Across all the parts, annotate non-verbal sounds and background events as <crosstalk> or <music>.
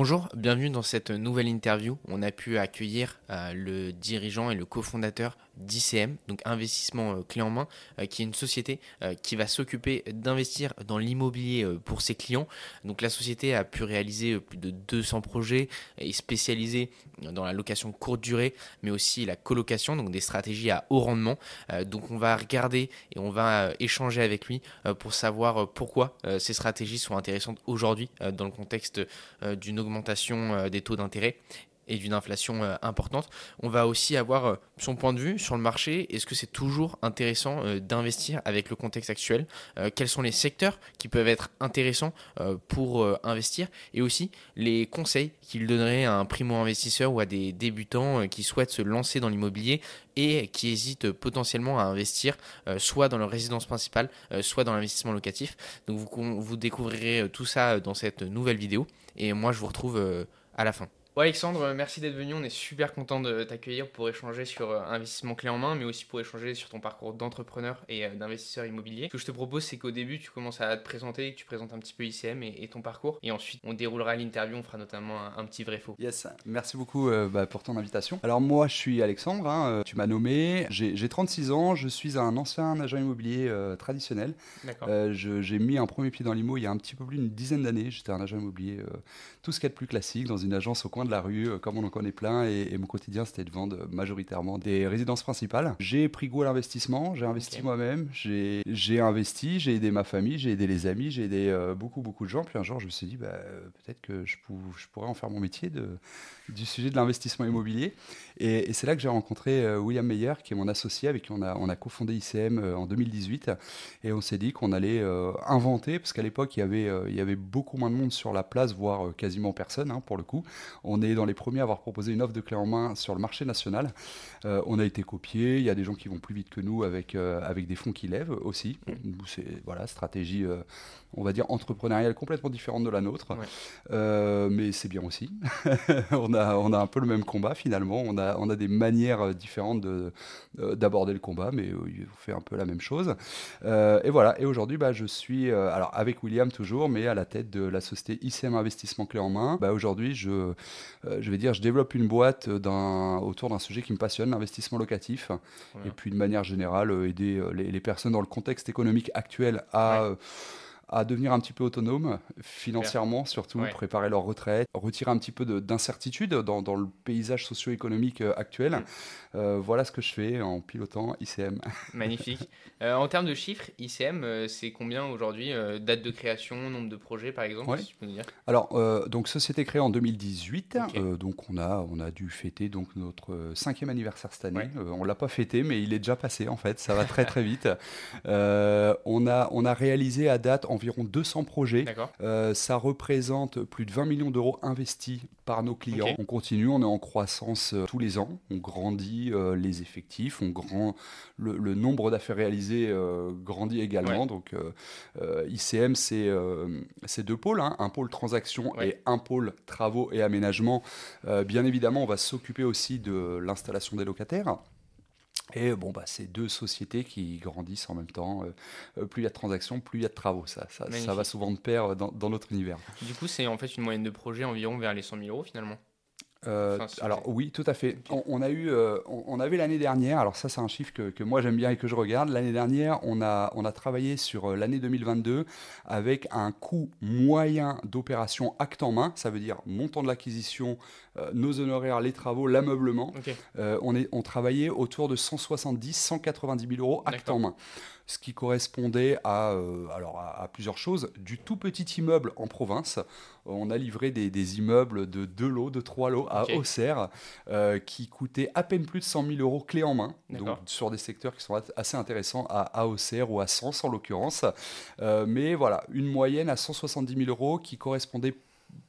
Bonjour, bienvenue dans cette nouvelle interview. On a pu accueillir euh, le dirigeant et le cofondateur d'ICM, donc Investissement euh, Clé en Main, euh, qui est une société qui va s'occuper d'investir dans l'immobilier pour ses clients. Donc la société a pu réaliser plus de 200 projets et spécialisée dans la location courte durée, mais aussi la colocation, donc des stratégies à haut rendement. donc on va regarder et on va échanger avec lui pour savoir pourquoi ces stratégies sont intéressantes aujourd'hui dans le contexte d'une augmentation euh, des taux d'intérêt et d'une inflation euh, importante. On va aussi avoir euh, son point de vue sur le marché. Est-ce que c'est toujours intéressant d'investir avec le contexte actuel Quels sont les secteurs qui peuvent être intéressants pour investir Et aussi les conseils qu'il donnerait à un primo-investisseur ou à des débutants qui souhaitent se lancer dans l'immobilier et qui hésitent potentiellement à investir soit dans leur résidence principale, soit dans l'investissement locatif. Donc vous, découvrirez tout ça dans cette nouvelle vidéo. Et moi, je vous retrouve euh, à la fin. Alexandre, merci d'être venu. On est super content de t'accueillir pour échanger sur euh, investissement clé en main, mais aussi pour échanger sur ton parcours d'entrepreneur et euh, d'investisseur immobilier. Ce que je te propose, c'est qu'au début, tu commences à te présenter, que tu présentes un petit peu ICM et, ton parcours. Et ensuite, on déroulera l'interview, on fera notamment un, petit vrai-faux. Yes, merci beaucoup euh, bah, pour ton invitation. Alors, moi, je suis Alexandre, hein, tu m'as nommé. J'ai 36 ans, je suis un ancien agent immobilier traditionnel. D'accord. J'ai mis un premier pied dans l'IMO il y a un petit peu plus d'une dizaine d'années. J'étais un agent immobilier, tout ce qu'il y a de plus classique, dans une agence au coin de la rue, euh, comme on en connaît plein, et, mon quotidien c'était de vendre majoritairement des résidences principales. J'ai pris goût à l'investissement, j'ai investi moi-même, j'ai investi, j'ai aidé ma famille, j'ai aidé les amis, j'ai aidé euh, beaucoup beaucoup de gens. Puis un jour je me suis dit bah, peut-être que je, je, pourrais en faire mon métier de, du sujet de l'investissement immobilier. Et, c'est là que j'ai rencontré euh, William Meyer, qui est mon associé, avec qui on a, on a cofondé ICM en 2018. Et on s'est dit qu'on allait inventer, parce qu'à l'époque il y avait il y avait beaucoup moins de monde sur la place, voire quasiment personne hein, pour le coup. On est dans les premiers à avoir proposé une offre de clé en main sur le marché national. Euh, on a été copié. Il y a des gens qui vont plus vite que nous avec, euh, avec des fonds qui lèvent aussi. C'est voilà stratégie, euh, on va dire entrepreneuriale complètement différente de la nôtre, mais c'est bien aussi. <laughs> on a on a un peu le même combat finalement. On a on a des manières différentes de d'aborder le combat, mais on fait un peu la même chose. et voilà. Et aujourd'hui, bah, je suis alors avec William toujours, mais à la tête de la société ICM Investissement Clé en Main. Bah, aujourd'hui, je je vais dire, je développe une boîte autour d'un sujet qui me passionne, l'investissement locatif, et puis de manière générale, euh, aider euh, les, personnes dans le contexte économique actuel à... Euh, à devenir un petit peu autonome financièrement, surtout préparer leur retraite, retirer un petit peu d'incertitude dans, dans, le paysage socio-économique actuel. Mm. Euh, voilà ce que je fais en pilotant ICM. <laughs> Magnifique. Euh, en termes de chiffres, ICM, euh, c'est combien aujourd'hui Date de création, nombre de projets par exemple si dire? Alors, donc société créée en 2018. donc on a, on a dû fêter donc notre cinquième anniversaire cette année. on l'a pas fêté, mais il est déjà passé en fait. Ça va très très vite. on, a, on a réalisé à date environ 200 projets. ça représente plus de 20 millions d'euros investis par nos clients. On continue, on est en croissance tous les ans. On grandit euh, les effectifs, on grand, le, nombre d'affaires réalisées euh, grandit également. Donc euh, ICM, c'est deux pôles, hein. un pôle transaction et un pôle travaux et aménagement. bien évidemment, on va s'occuper aussi de l'installation des locataires. Et bon, bah, c'est deux sociétés qui grandissent en même temps. plus il y a de transactions, plus il y a de travaux. Ça, ça, ça va souvent de pair dans, dans, notre univers. Du coup, c'est en fait une moyenne de projet environ vers les 100 000 euros finalement euh, alors oui, tout à fait. On, a eu, euh, on, avait l'année dernière. Alors ça, c'est un chiffre que, moi j'aime bien et que je regarde. L'année dernière, on a, on a travaillé sur euh, l'année 2022 avec un coût moyen d'opération acte en main. Ça veut dire montant de l'acquisition, nos honoraires, les travaux, l'ameublement. on, est, on travaillait autour de 170, 190 000 euros acte en main ce qui correspondait à, euh, alors à, plusieurs choses. Du tout petit immeuble en province, on a livré des, immeubles de deux lots, de trois lots à Auxerre, euh, qui coûtaient à peine plus de 100 000 euros clé en main, donc sur des secteurs qui sont assez intéressants à, à Auxerre ou à Sens en l'occurrence. Euh, mais voilà, une moyenne à 170 000 euros qui correspondait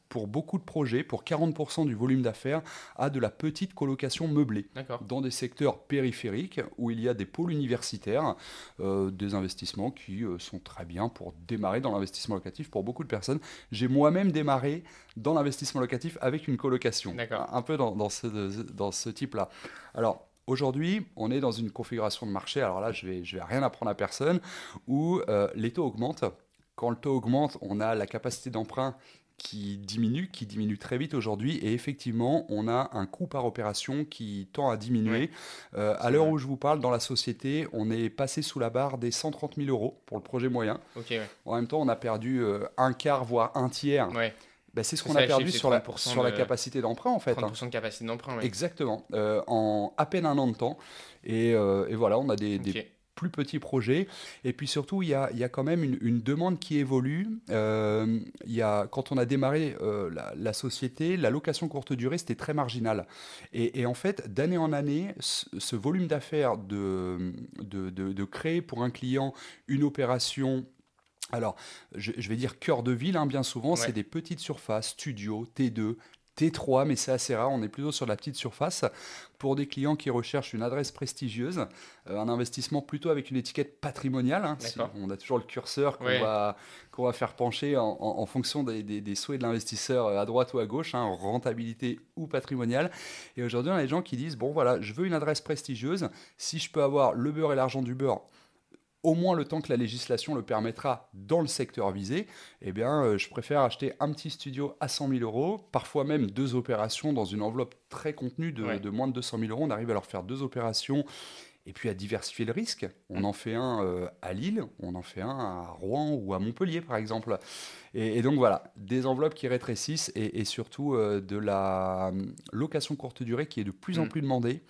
pour beaucoup de projets, pour 40% du volume d'affaires, à de la petite colocation meublée dans des secteurs périphériques où il y a des pôles universitaires, euh, des investissements qui euh, sont très bien pour démarrer dans l'investissement locatif pour beaucoup de personnes. J'ai moi-même démarré dans l'investissement locatif avec une colocation, un peu dans, ce, dans ce type-là. Alors, Aujourd'hui, on est dans une configuration de marché, alors là, je vais, je vais rien apprendre à personne, où euh, les taux augmentent. Quand le taux augmente, on a la capacité d'emprunt qui diminue, qui diminue très vite aujourd'hui. Et effectivement, on a un coût par opération qui tend à diminuer. Euh, à l'heure où je vous parle, dans la société, on est passé sous la barre des 130 000 euros pour le projet moyen. En même temps, on a perdu euh, un quart, voire un tiers. Ben, c'est ce qu'on a perdu sur, la, sur la capacité d'emprunt, en fait. 30% hein. de capacité d'emprunt, Exactement. Euh, en à peine un an de temps. Et, et voilà, on a des, des plus petits projets. Et puis surtout, il y a, il y a quand même une, demande qui évolue. Euh, il y a, quand on a démarré euh, la, société, la location courte durée, c'était très marginal. Et, en fait, d'année en année, ce, volume d'affaires de, de, de, créer pour un client une opération alors, je, vais dire cœur de ville, hein, bien souvent, c'est des petites surfaces, studios, T2, T3, mais c'est assez rare, on est plutôt sur la petite surface. Pour des clients qui recherchent une adresse prestigieuse, euh, un investissement plutôt avec une étiquette patrimoniale. Hein, on a toujours le curseur qu'on va, va faire pencher en, fonction des, souhaits de l'investisseur euh, à droite ou à gauche, hein, rentabilité ou patrimoniale. Et aujourd'hui, on a des gens qui disent, bon voilà, je veux une adresse prestigieuse, si je peux avoir le beurre et l'argent du beurre au moins le temps que la législation le permettra dans le secteur visé, eh bien, euh, je préfère acheter un petit studio à 100 000 euros, parfois même deux opérations dans une enveloppe très contenue de, moins de 200 000 euros. On arrive à leur faire deux opérations et puis à diversifier le risque. On en fait un euh, à Lille, on en fait un à Rouen ou à Montpellier, par exemple. Et, donc voilà, des enveloppes qui rétrécissent et, surtout euh, de la location courte durée qui est de plus en mm. plus demandée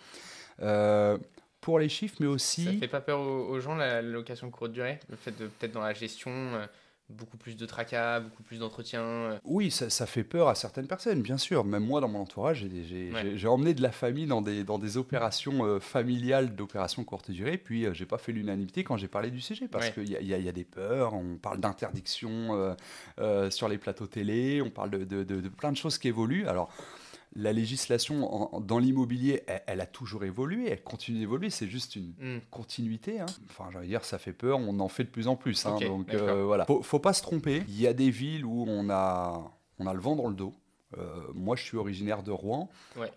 pour les chiffres, mais aussi. Ça fait pas peur aux, gens la location courte durée Le fait de peut-être dans la gestion, euh, beaucoup plus de tracas, beaucoup plus d'entretien euh. Oui, ça, fait peur à certaines personnes, bien sûr. Même moi, dans mon entourage, j'ai emmené de la famille dans des, dans des opérations euh, familiales d'opérations courte durée. Puis, j'ai pas fait l'unanimité quand j'ai parlé du sujet parce qu'il y, y, a des peurs. On parle d'interdiction sur les plateaux télé, on parle de, de, de, plein de choses qui évoluent. Alors la législation dans l'immobilier, elle, a toujours évolué, elle continue d'évoluer, c'est juste une hmm. continuité. Hein. Enfin, j'allais dire, ça fait peur, on en fait de plus en plus. Hein. donc euh, voilà, faut, faut, pas se tromper. Il y a des villes où on a, on a le vent dans le dos. Euh, moi, je suis originaire de Rouen.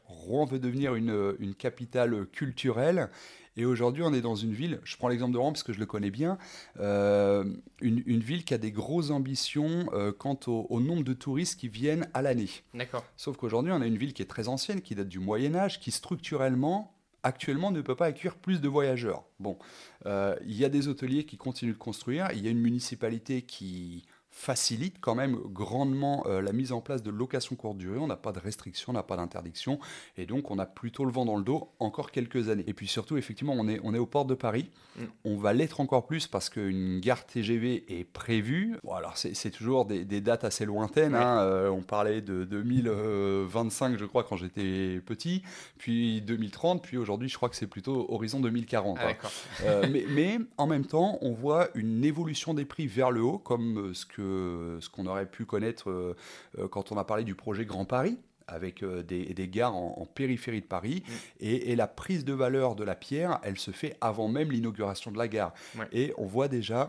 Rouen veut devenir une, une capitale culturelle. Et aujourd'hui, on est dans une ville, je prends l'exemple de Rouen parce que je le connais bien, euh, une, ville qui a des grosses ambitions euh, quant au, nombre de touristes qui viennent à l'année. D'accord. Sauf qu'aujourd'hui, on a une ville qui est très ancienne, qui date du Moyen Âge, qui structurellement actuellement ne peut pas accueillir plus de voyageurs. Bon, euh, il y a des hôteliers qui continuent de construire, il y a une municipalité qui facilite quand même grandement euh, la mise en place de location courte durée. On n'a pas de restriction, on n'a pas d'interdiction, et donc on a plutôt le vent dans le dos encore quelques années. Et puis surtout, effectivement, on est, on est aux portes de Paris. Mm. On va l'être encore plus parce qu'une gare TGV est prévue. Bon, alors c'est toujours des, dates assez lointaines. Hein. Euh, on parlait de 2025, je crois, quand j'étais petit, puis 2030, puis aujourd'hui, je crois que c'est plutôt horizon 2040. Ah, hein. euh, mais, mais en même temps, on voit une évolution des prix vers le haut, comme ce que ce qu'on aurait pu connaître euh, euh, quand on a parlé du projet Grand Paris avec euh, des, gares en, périphérie de Paris. Mm. Et, la prise de valeur de la pierre, elle se fait avant même l'inauguration de la gare. Et on voit déjà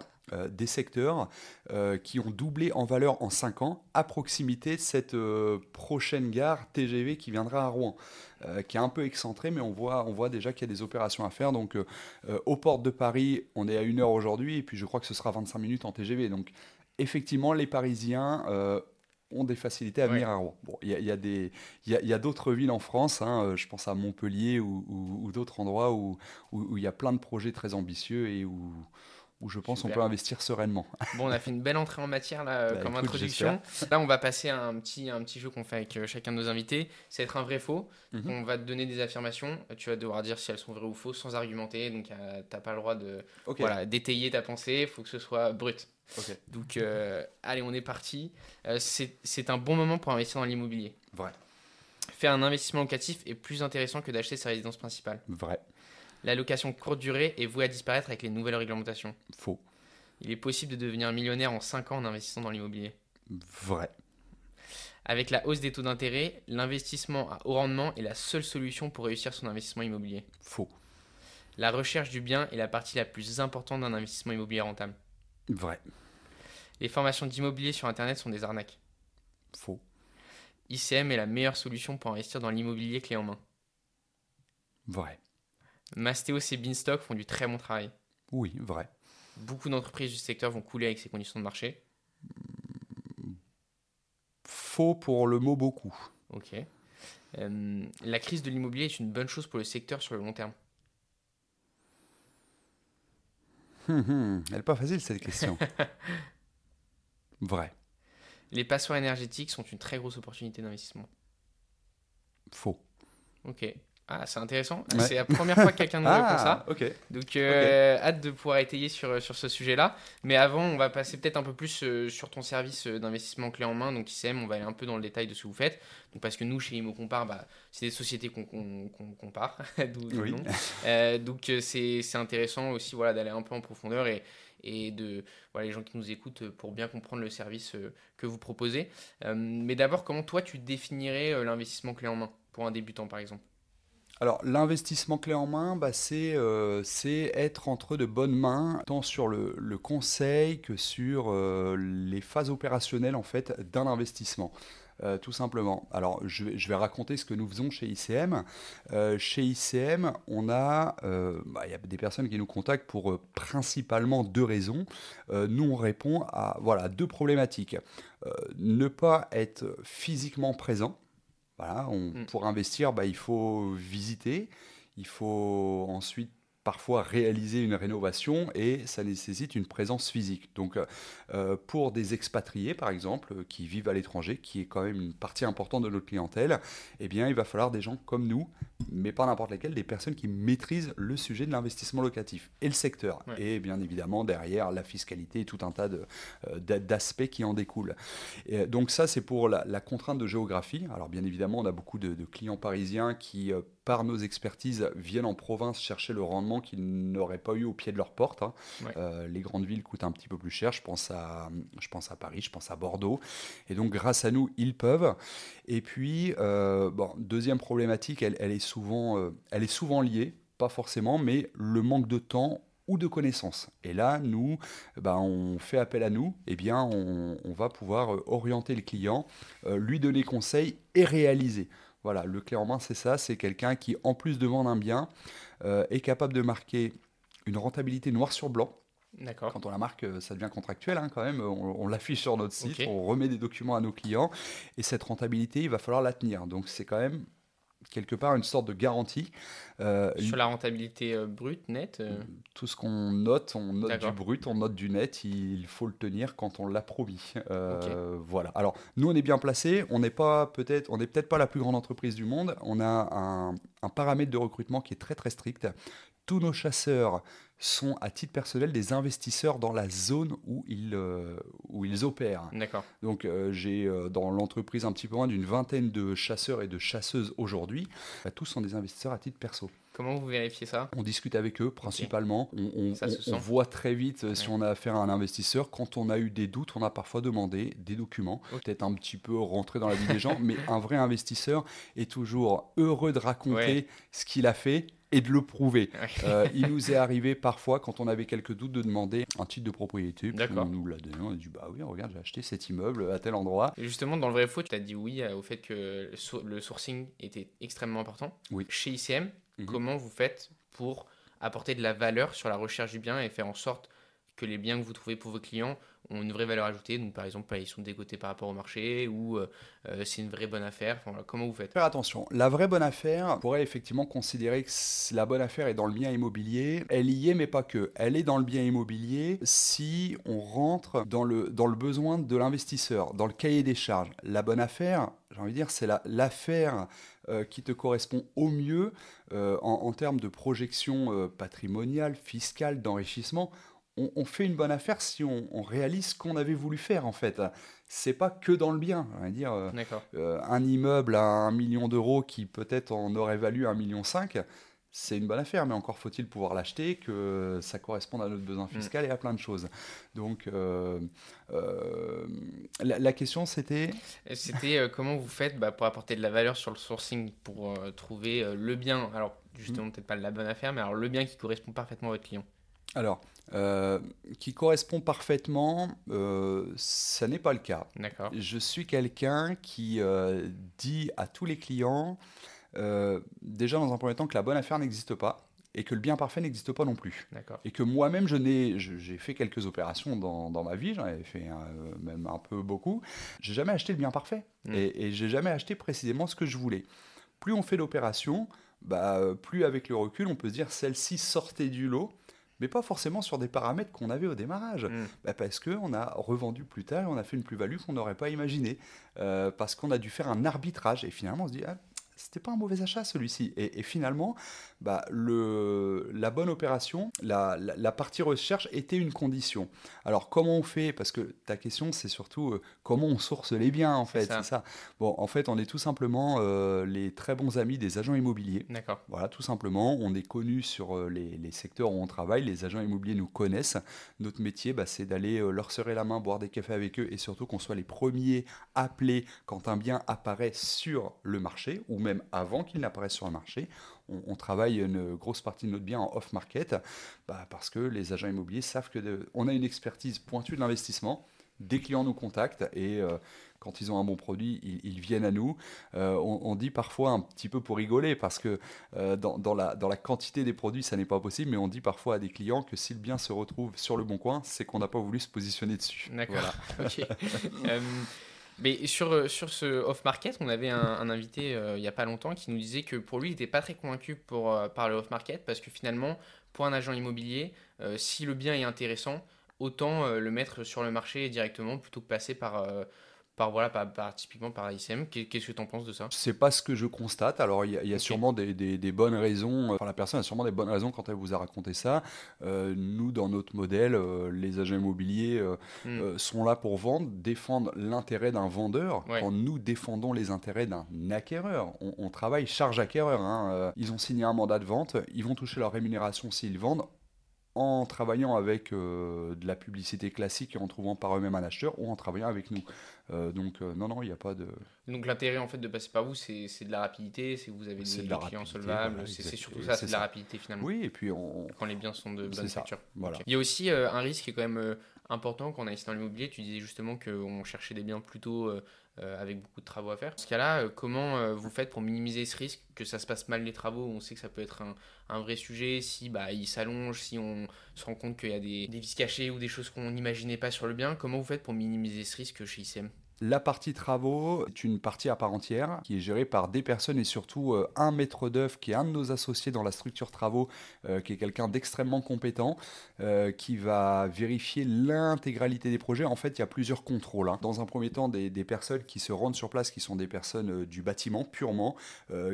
des secteurs qui ont doublé en valeur en 5 ans à proximité de cette prochaine gare TGV qui viendra à Rouen. qui est un peu excentrée, mais on voit, on voit déjà qu'il y a des opérations à faire. Donc, aux portes de Paris, on est à une heure aujourd'hui, et puis je crois que ce sera 25 minutes en TGV. Donc, effectivement, les Parisiens euh, ont des facilités à venir à Rouen. Bon, il y a, y a d'autres villes en France, hein, euh, je pense à Montpellier ou, d'autres endroits où il y a plein de projets très ambitieux et où, où je pense qu'on peut investir sereinement. <laughs> Bon, on a fait une belle entrée en matière là, bah, comme introduction. Là, on va passer à un petit, un petit jeu qu'on fait avec euh, chacun de nos invités. C'est être un vrai faux. Mhm. On va te donner des affirmations. Tu vas devoir dire si elles sont vraies ou fausses sans argumenter. Donc, tu n'as pas le droit de voilà, d'étayer ta pensée. Il faut que ce soit brut. Donc, euh, allez, on est parti. Euh, c'est un bon moment pour investir dans l'immobilier. Vrai. Faire un investissement locatif est plus intéressant que d'acheter sa résidence principale. Vrai. La location courte durée est vouée à disparaître avec les nouvelles réglementations. Faux. Il est possible de devenir millionnaire en 5 ans en investissant dans l'immobilier. Vrai. Avec la hausse des taux d'intérêt, l'investissement à haut rendement est la seule solution pour réussir son investissement immobilier. Faux. La recherche du bien est la partie la plus importante d'un investissement immobilier rentable. Vrai. Les formations d'immobilier sur Internet sont des arnaques. Faux. ICM est la meilleure solution pour investir dans l'immobilier clé en main. Vrai. Mastéos et Beanstalk font du très bon travail. Oui, vrai. Beaucoup d'entreprises du secteur vont couler avec ces conditions de marché. faux pour le mot beaucoup. Ok. la crise de l'immobilier est une bonne chose pour le secteur sur le long terme hum, hum, Elle n'est pas facile cette question. <laughs> Vrai. Les passoires énergétiques sont une très grosse opportunité d'investissement. Faux. Ok. Ah, c'est intéressant. C'est la première fois que quelqu'un nous <laughs> répond ça. Ah, Donc, euh, hâte de pouvoir étayer sur, sur ce sujet-là. Mais avant, on va passer peut-être un peu plus euh, sur ton service euh, d'investissement clé en main. Donc, ICM, on va aller un peu dans le détail de ce que vous faites. Donc, parce que nous, chez Imo Compare, bah, c'est des sociétés qu'on compare. <laughs> oui. donc, c'est intéressant aussi voilà, d'aller un peu en profondeur et, et de voilà, les gens qui nous écoutent pour bien comprendre le service que vous proposez. mais d'abord, comment toi, tu définirais l'investissement clé en main pour un débutant, par exemple? Alors l'investissement clé en main, bah, euh, c'est être entre de bonnes mains, tant sur le, conseil que sur euh, les phases opérationnelles en fait d'un investissement. Euh, tout simplement. Alors, je, vais raconter ce que nous faisons chez ICM. chez ICM, on a, bah, il y a des personnes qui nous contactent pour principalement deux raisons. nous, on répond à voilà deux problématiques. ne pas être physiquement présent voilà, mm. Pour investir, bah, il faut visiter, il faut ensuite parfois réaliser une rénovation et ça nécessite une présence physique. Donc euh, pour des expatriés par exemple qui vivent à l'étranger, qui est quand même une partie importante de notre clientèle, eh bien il va falloir des gens comme nous, mais pas n'importe lesquels, des personnes qui maîtrisent le sujet de l'investissement locatif et le secteur. Et bien évidemment derrière la fiscalité et tout un tas euh, d'aspects qui en découlent. Et donc ça c'est pour la, contrainte de géographie. Alors bien évidemment on a beaucoup de, clients parisiens qui euh, par nos expertises, viennent en province chercher le rendement qu'ils n'auraient pas eu au pied de leur porte. Hein. Euh, les grandes villes coûtent un petit peu plus cher. Je pense, à, je pense à Paris, je pense à Bordeaux. Et donc, grâce à nous, ils peuvent. Et puis, euh, bon, deuxième problématique, elle, est souvent, euh, elle est souvent liée, pas forcément, mais le manque de temps ou de connaissances. Et là, nous, ben, on fait appel à nous, et eh bien, on, on va pouvoir orienter le client, lui donner conseil et réaliser. Voilà, le clé en main, c'est ça. C'est quelqu'un qui, en plus de vendre un bien, euh, est capable de marquer une rentabilité noir sur blanc. D'accord. Quand on la marque, euh, ça devient contractuel hein, quand même. On, l'affiche sur notre site, on remet des documents à nos clients. Et cette rentabilité, il va falloir la tenir. Donc c'est quand même quelque part une sorte de garantie. Euh, Sur la rentabilité euh, brute, nette euh Tout ce qu'on note, on note du brut, on note du net, il faut le tenir quand on l'a promis. Voilà. Alors, nous, on est bien placé, on n'est pas peut-être, on n'est peut-être pas la plus grande entreprise du monde, on a un, un paramètre de recrutement qui est très très strict. Tous nos chasseurs sont à titre personnel des investisseurs dans la zone où ils, euh, où ils opèrent. D'accord. Donc euh, j'ai euh, dans l'entreprise un petit peu moins d'une vingtaine de chasseurs et de chasseuses aujourd'hui. Bah, tous sont des investisseurs à titre perso. Comment vous vérifiez ça? On discute avec eux principalement. On, voit très vite si on a affaire à un investisseur. Quand on a eu des doutes, on a parfois demandé des documents, peut-être un petit peu rentrer dans la vie des gens, mais un vrai investisseur est toujours heureux de raconter ce qu'il a fait et de le prouver. Euh, il nous est arrivé parfois, quand on avait quelques doutes, de demander un titre de propriété. Puis on nous l'a donné. On a dit Bah oui, regarde, j'ai acheté cet immeuble à tel endroit. Et justement, dans le vrai faux, tu as dit oui euh, au fait que le sourcing était extrêmement important. Oui. Chez ICM, mhm. comment vous faites pour apporter de la valeur sur la recherche du bien et faire en sorte que les biens que vous trouvez pour vos clients ont une vraie valeur ajoutée? Donc, par exemple, ils sont dégotés par rapport au marché ou euh, euh, c'est une vraie bonne affaire? comment vous faites? Faire attention. La vraie bonne affaire, on pourrait effectivement considérer que la bonne affaire est dans le bien immobilier. Elle y est, mais pas que. Elle est dans le bien immobilier si on rentre dans le, dans le besoin de l'investisseur, dans le cahier des charges. La bonne affaire, j'ai envie de dire, c'est l'affaire euh, qui te correspond au mieux en, termes de projection patrimoniale, fiscale, d'enrichissement on, fait une bonne affaire si on, réalise ce qu'on avait voulu faire en fait. C'est pas que dans le bien. On va dire, euh, euh, un immeuble à un million d'euros qui peut-être en aurait valu un million cinq, c'est une bonne affaire, mais encore faut-il pouvoir l'acheter, que ça corresponde à notre besoin mm. fiscal et à plein de choses. Donc, euh, la, question c'était C'était comment vous faites bah, pour apporter de la valeur sur le sourcing, pour trouver le bien, alors justement mm. peut-être pas la bonne affaire, mais alors le bien qui correspond parfaitement à votre client alors, euh, qui correspond parfaitement, euh, ça n'est pas le cas. Je suis quelqu'un qui euh, dit à tous les clients, déjà dans un premier temps, que la bonne affaire n'existe pas. et que le bien parfait n'existe pas non plus. Et que moi-même, je n'ai, j'ai fait quelques opérations dans, dans ma vie, j'en avais fait même un peu beaucoup. J'ai jamais acheté le bien parfait mm. et, et j'ai jamais acheté précisément ce que je voulais. Plus on fait l'opération, bah, plus avec le recul, on peut se dire celle-ci sortait du lot mais pas forcément sur des paramètres qu'on avait au démarrage. Mm. Bah parce qu'on a revendu plus tard, on a fait une plus-value qu'on n'aurait pas imaginée, euh, parce qu'on a dû faire un arbitrage, et finalement on se dit, ah, c'était pas un mauvais achat celui-ci. Et, finalement, bah, le, la bonne opération, la, la, partie recherche était une condition. Alors comment on fait? Parce que ta question, c'est surtout euh, comment on source les biens en fait. C'est ça. Bon, en fait, on est tout simplement euh, les très bons amis des agents immobiliers. D'accord. Voilà, tout simplement. On est connus sur euh, les, les, secteurs où on travaille. Les agents immobiliers nous connaissent. Notre métier, bah, c'est d'aller leur serrer la main, boire des cafés avec eux et surtout qu'on soit les premiers appelés quand un bien apparaît sur le marché ou même avant qu'il n'apparaisse sur le marché. On, travaille une grosse partie de notre bien en off-market bah, parce que les agents immobiliers savent que on a une expertise pointue de l'investissement. Des clients nous contactent et euh, quand ils ont un bon produit, ils, viennent à nous. Euh, on, dit parfois un petit peu pour rigoler, parce que euh, dans, la, dans la quantité des produits, ça n'est pas possible, mais on dit parfois à des clients que si le bien se retrouve sur le bon coin, c'est qu'on n'a pas voulu se positionner dessus. D'accord. <laughs> <laughs> Mais sur, euh, sur ce off-market, on avait un, invité euh, il n'y a pas longtemps qui nous disait que pour lui, il n'était pas très convaincu pour, euh, par le off-market parce que finalement, pour un agent immobilier, si le bien est intéressant, autant le mettre sur le marché directement plutôt que passer par par voilà par, typiquement par ICM qu'est-ce que tu en penses de ça? C'est pas ce que je constate. Alors il y a, sûrement des, des, bonnes raisons enfin la personne a sûrement des bonnes raisons quand elle vous a raconté ça. Euh, nous dans notre modèle euh, les agents immobiliers euh, hmm. sont là pour vendre défendre l'intérêt d'un vendeur. Quand nous défendons les intérêts d'un acquéreur on, travaille charge acquéreur hein, ils ont signé un mandat de vente ils vont toucher leur rémunération s'ils vendent en travaillant avec euh, de la publicité classique et en trouvant par eux-mêmes un acheteur ou en travaillant avec nous. Euh, donc euh, non, non, il n'y a pas de... Donc l'intérêt en fait de passer par vous, c'est de la rapidité, c'est que vous avez des, clients solvables, c'est surtout ça, c'est de la rapidité finalement. Oui, et puis on... Quand les biens sont de bonne facture. Voilà. Il y a aussi un risque qui est quand même important quand on a investi dans l'immobilier. Tu disais justement qu'on cherchait des biens plutôt euh, avec beaucoup de travaux à faire. Dans ce cas-là, euh, comment euh, vous faites pour minimiser ce risque que ça se passe mal les travaux On sait que ça peut être un, vrai sujet si bah, il s'allonge, si on se rend compte qu'il y a des, des vis cachés ou des choses qu'on n'imaginait pas sur le bien. Comment vous faites pour minimiser ce risque chez ICM la partie travaux est une partie à part entière qui est gérée par des personnes et surtout euh, un maître d'œuvre qui est un de nos associés dans la structure travaux, euh, qui est quelqu'un d'extrêmement compétent, euh, qui va vérifier l'intégralité des projets. En fait, il y a plusieurs contrôles. Hein. Dans un premier temps, des, personnes qui se rendent sur place, qui sont des personnes du bâtiment purement,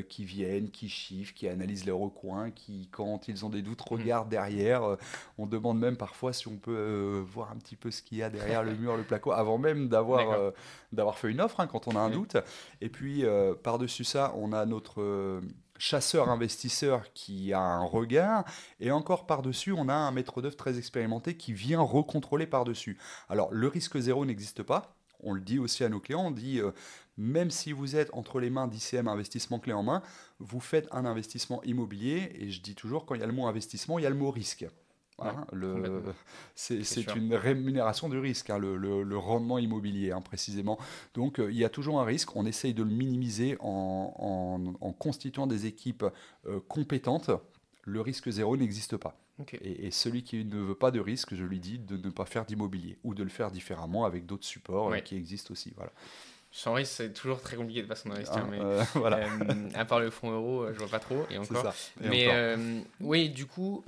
qui viennent, qui chiffrent, qui analysent les recoins, qui, quand ils ont des doutes, mmh. regardent derrière. on demande même parfois si on peut voir un petit peu ce qu'il y a derrière le mur, le placo, avant même d'avoir d'avoir fait une offre hein, quand on a un doute. Et puis, euh, par-dessus ça, on a notre euh, chasseur-investisseur qui a un regard. Et encore par-dessus, on a un maître d'œuvre très expérimenté qui vient recontrôler par-dessus. Alors, le risque zéro n'existe pas. On le dit aussi à nos clients, on dit, euh, même si vous êtes entre les mains d'ICM Investissement Clé en main, vous faites un investissement immobilier, et je dis toujours, quand il y a le mot investissement, il y a le mot risque. Hein, c'est une rémunération du risque, hein, le, rendement immobilier hein, précisément. Donc euh, il y a toujours un risque, on essaye de le minimiser en, constituant des équipes euh, compétentes. Le risque zéro n'existe pas. Et, celui qui ne veut pas de risque, je lui dis de ne pas faire d'immobilier ou de le faire différemment avec d'autres supports euh, qui existent aussi. Voilà. Sans risque, c'est toujours très compliqué de façon d'investir. mais <laughs> voilà. à part le fonds euro, je vois pas trop. Et encore. mais oui, du coup,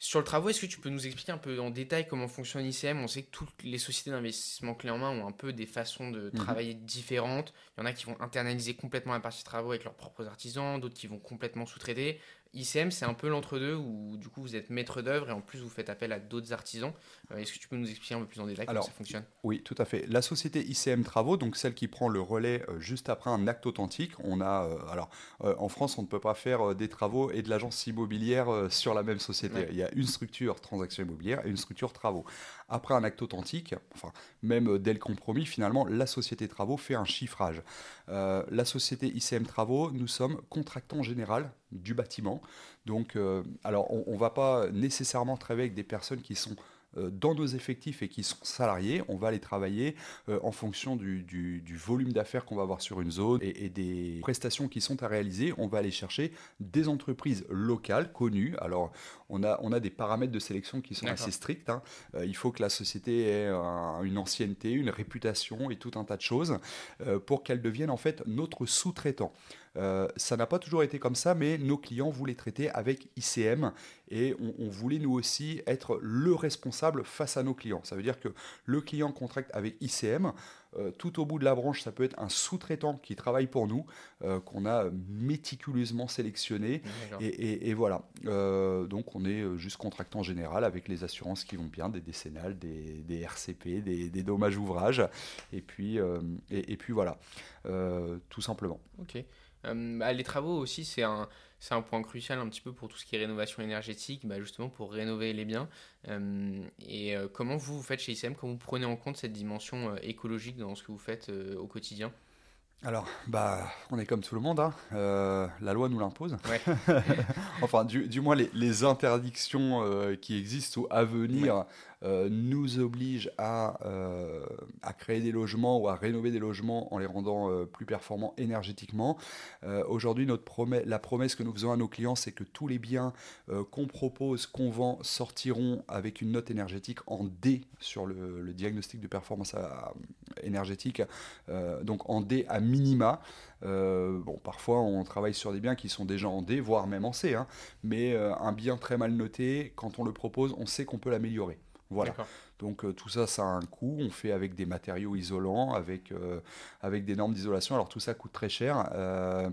sur le travaux, est-ce que tu peux nous expliquer un peu en détail comment fonctionne ICM On sait que toutes les sociétés d'investissement clé en main ont un peu des façons de mhm. travailler différentes. Il y en a qui vont internaliser complètement la partie travaux avec leurs propres artisans, d'autres qui vont complètement sous-traiter. ICM, c'est un peu l'entre-deux où du coup vous êtes maître d'œuvre et en plus vous faites appel à d'autres artisans. Euh, est-ce que tu peux nous expliquer un peu plus en détail comment ça fonctionne? Oui, tout à fait. La société ICM Travaux, donc celle qui prend le relais euh, juste après un acte authentique, on a euh, alors en France on ne peut pas faire des travaux et de l'agence immobilière sur la même société. Il y a une structure transaction immobilière et une structure travaux. Après un acte authentique, enfin même dès le compromis, finalement la société Travaux fait un chiffrage. la société ICM Travaux, nous sommes contractants général du bâtiment. Donc, alors, on ne va pas nécessairement travailler avec des personnes qui sont dans nos effectifs et qui sont salariés, on va les travailler en fonction du, volume d'affaires qu'on va avoir sur une zone et, des prestations qui sont à réaliser. On va aller chercher des entreprises locales connues. Alors, on a, on a des paramètres de sélection qui sont assez stricts. Hein. il faut que la société ait une ancienneté, une réputation et tout un tas de choses pour qu'elle devienne en fait notre sous-traitant. Euh, ça n'a pas toujours été comme ça, mais nos clients voulaient traiter avec ICM et on, voulait nous aussi être le responsable face à nos clients. Ça veut dire que le client contracte avec ICM. Euh, tout au bout de la branche, ça peut être un sous-traitant qui travaille pour nous, euh, qu'on a méticuleusement sélectionné. Et, voilà. donc on est juste contractant général avec les assurances qui vont bien, des décennales, des, RCP, des, dommages ouvrages. Et puis, et, puis voilà, tout simplement. Ok. Euh, bah, les travaux aussi, c'est un, c'est un point crucial un petit peu pour tout ce qui est rénovation énergétique, bah, justement pour rénover les biens. Euh, et euh, comment vous, vous faites chez ICM, comment vous prenez en compte cette dimension écologique dans ce que vous faites au quotidien? Alors, bah, on est comme tout le monde, hein. la loi nous l'impose. <laughs> enfin, du, moins les, les interdictions qui existent ou à venir euh, nous oblige à, euh, à, créer des logements ou à rénover des logements en les rendant euh, plus performants énergétiquement. Aujourd'hui, la promesse que nous faisons à nos clients, c'est que tous les biens qu'on propose, qu'on vend, sortiront avec une note énergétique en D sur le, le diagnostic de performance énergétique, donc en D à minima. bon, parfois, on travaille sur des biens qui sont déjà en D, voire même en C, hein, mais un bien très mal noté, quand on le propose, on sait qu'on peut l'améliorer. Voilà. Donc euh, tout ça, ça a un coût. On fait avec des matériaux isolants, avec, euh, avec des normes d'isolation. Alors tout ça coûte très cher. Euh,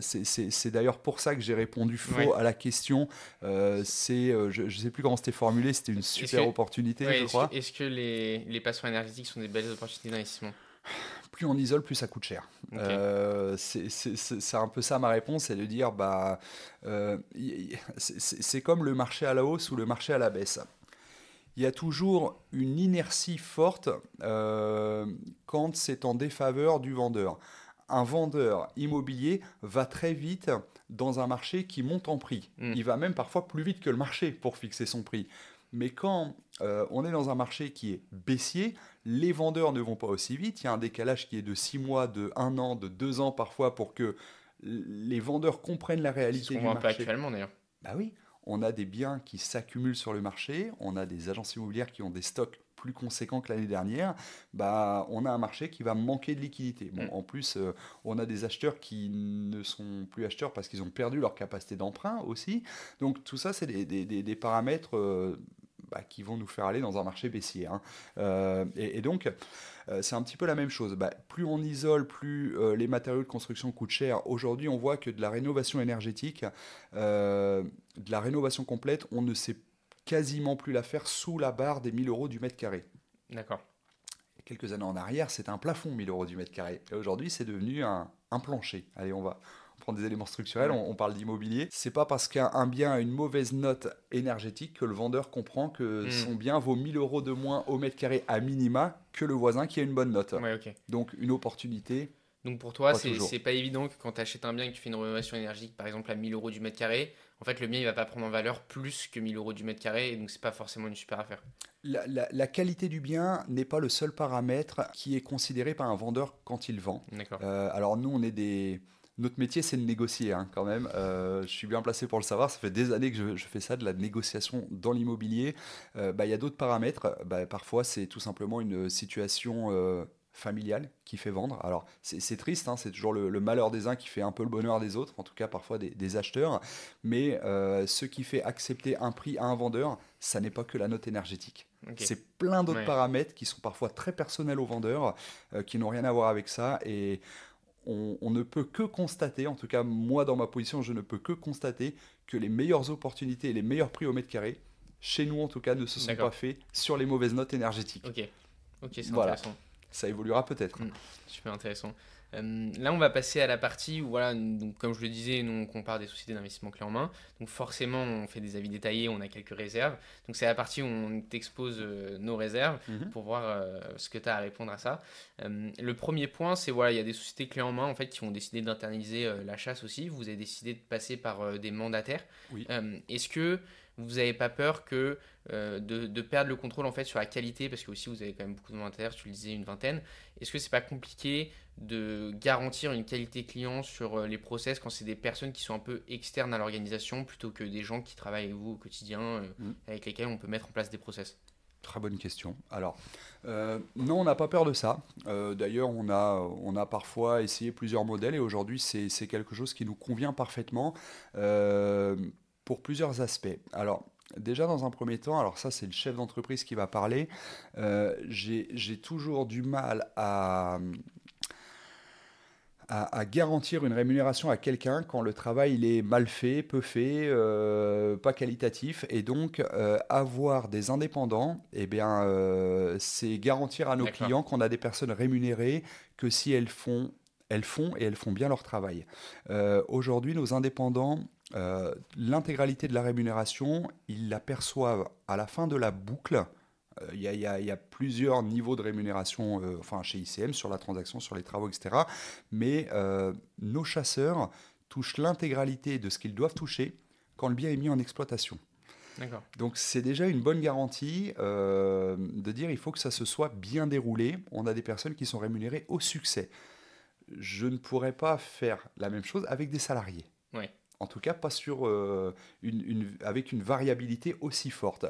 c'est d'ailleurs pour ça que j'ai répondu faux à la question. c'est, je ne sais plus comment c'était formulé, c'était une super opportunité, je crois. Est-ce que les, les passions énergétiques sont des belles opportunités d'investissement? Plus on isole, plus ça coûte cher. c'est un peu ça ma réponse, c'est de dire bah c'est comme le marché à la hausse ou le marché à la baisse il y a toujours une inertie forte euh, quand c'est en défaveur du vendeur. Un vendeur immobilier va très vite dans un marché qui monte en prix. Hmm. Il va même parfois plus vite que le marché pour fixer son prix. Mais quand euh, on est dans un marché qui est baissier, les vendeurs ne vont pas aussi vite. Il y a un décalage qui est de 6 mois, de 1 an, de 2 ans parfois pour que les vendeurs comprennent la réalité du marché. actuellement d'ailleurs. Bah oui, on a des biens qui s'accumulent sur le marché, on a des agences immobilières qui ont des stocks plus conséquents que l'année dernière, bah, on a un marché qui va manquer de liquidité. Bon, mm. En plus, euh, on a des acheteurs qui ne sont plus acheteurs parce qu'ils ont perdu leur capacité d'emprunt aussi. Donc tout ça, c'est des, paramètres euh, bah, qui vont nous faire aller dans un marché baissier. Hein. Euh, et, donc, euh, c'est un petit peu la même chose. Bah, plus on isole, plus euh, les matériaux de construction coûtent cher. Aujourd'hui, on voit que de la rénovation énergétique, de la rénovation complète, on ne sait quasiment plus la faire sous la barre des 1000 euros du mètre carré. D'accord. Quelques années en arrière, c'était un plafond 1000 euros du mètre carré. Et aujourd'hui, c'est devenu un, un plancher. Allez, on va, prendre des éléments structurels, on, parle d'immobilier. C'est pas parce qu'un bien a une mauvaise note énergétique que le vendeur comprend que hmm. son bien vaut 1000 euros de moins au mètre carré à minima que le voisin qui a une bonne note. Donc une opportunité. Donc pour toi, c'est pas évident que quand tu achètes un bien et que tu fais une rénovation énergétique, par exemple à 1000 euros du mètre carré, en fait le bien il va pas prendre en valeur plus que 1000 euros du mètre carré, et donc c'est pas forcément une super affaire. La, qualité du bien n'est pas le seul paramètre qui est considéré par un vendeur quand il vend. Euh, alors nous, on est des notre métier, c'est de négocier hein, quand même. Euh, je suis bien placé pour le savoir. Ça fait des années que je, fais ça, de la négociation dans l'immobilier. Euh, bah, il y a d'autres paramètres. Bah, parfois, c'est tout simplement une situation euh, familiale qui fait vendre. Alors, c'est triste, hein, c'est toujours le, malheur des uns qui fait un peu le bonheur des autres, en tout cas parfois des, acheteurs. Mais ce qui fait accepter un prix à un vendeur, ça n'est pas que la note énergétique. C'est plein d'autres paramètres qui sont parfois très personnels aux vendeurs, qui n'ont rien à voir avec ça. Et on, ne peut que constater, en tout cas moi dans ma position, je ne peux que constater que les meilleures opportunités et les meilleurs prix au mètre carré, chez nous en tout cas, ne se sont pas faits sur les mauvaises notes énergétiques. Ok, ok, c'est intéressant. Ça évoluera peut-être. Hmm, super intéressant. Euh, là, on va passer à la partie où, voilà, donc, comme je le disais, nous, on compare des sociétés d'investissement clé en main. Donc, forcément, on fait des avis détaillés, on a quelques réserves. Donc, c'est la partie où on t'expose euh, nos réserves mhm. pour voir euh, ce que tu as à répondre à ça. le premier point, c'est voilà, il y a des sociétés clés en main en fait, qui ont décidé d'internaliser la chasse aussi. Vous avez décidé de passer par des mandataires. Oui. Est-ce que vous n'avez pas peur que euh, de, perdre le contrôle en fait sur la qualité parce que aussi vous avez quand même beaucoup de volontaires, tu le disais une vingtaine. Est-ce que c'est pas compliqué de garantir une qualité client sur euh, les process quand c'est des personnes qui sont un peu externes à l'organisation plutôt que des gens qui travaillent avec vous au quotidien euh, mm. avec lesquels on peut mettre en place des process? Très bonne question. Alors, non, on n'a pas peur de ça. D'ailleurs, on a, on a parfois essayé plusieurs modèles et aujourd'hui, c'est quelque chose qui nous convient parfaitement pour plusieurs aspects. Alors, Déjà dans un premier temps, alors ça c'est le chef d'entreprise qui va parler, euh, j'ai toujours du mal à, à, garantir une rémunération à quelqu'un quand le travail il est mal fait, peu fait, euh, pas qualitatif. Et donc euh, avoir des indépendants, eh bien c'est garantir à nos clients qu'on a des personnes rémunérées que si elles font, elles font et elles font bien leur travail. Aujourd'hui nos indépendants euh, l'intégralité de la rémunération, ils la perçoivent à la fin de la boucle. Euh, il y, a plusieurs niveaux de rémunération euh, enfin, chez ICM sur la transaction, sur les travaux, etc. Mais nos chasseurs touchent l'intégralité de ce qu'ils doivent toucher quand le bien est mis en exploitation. Donc c'est déjà une bonne garantie de dire il faut que ça se soit bien déroulé. On a des personnes qui sont rémunérées au succès. Je ne pourrais pas faire la même chose avec des salariés. Oui. En tout cas, pas sur, euh, une, avec une variabilité aussi forte.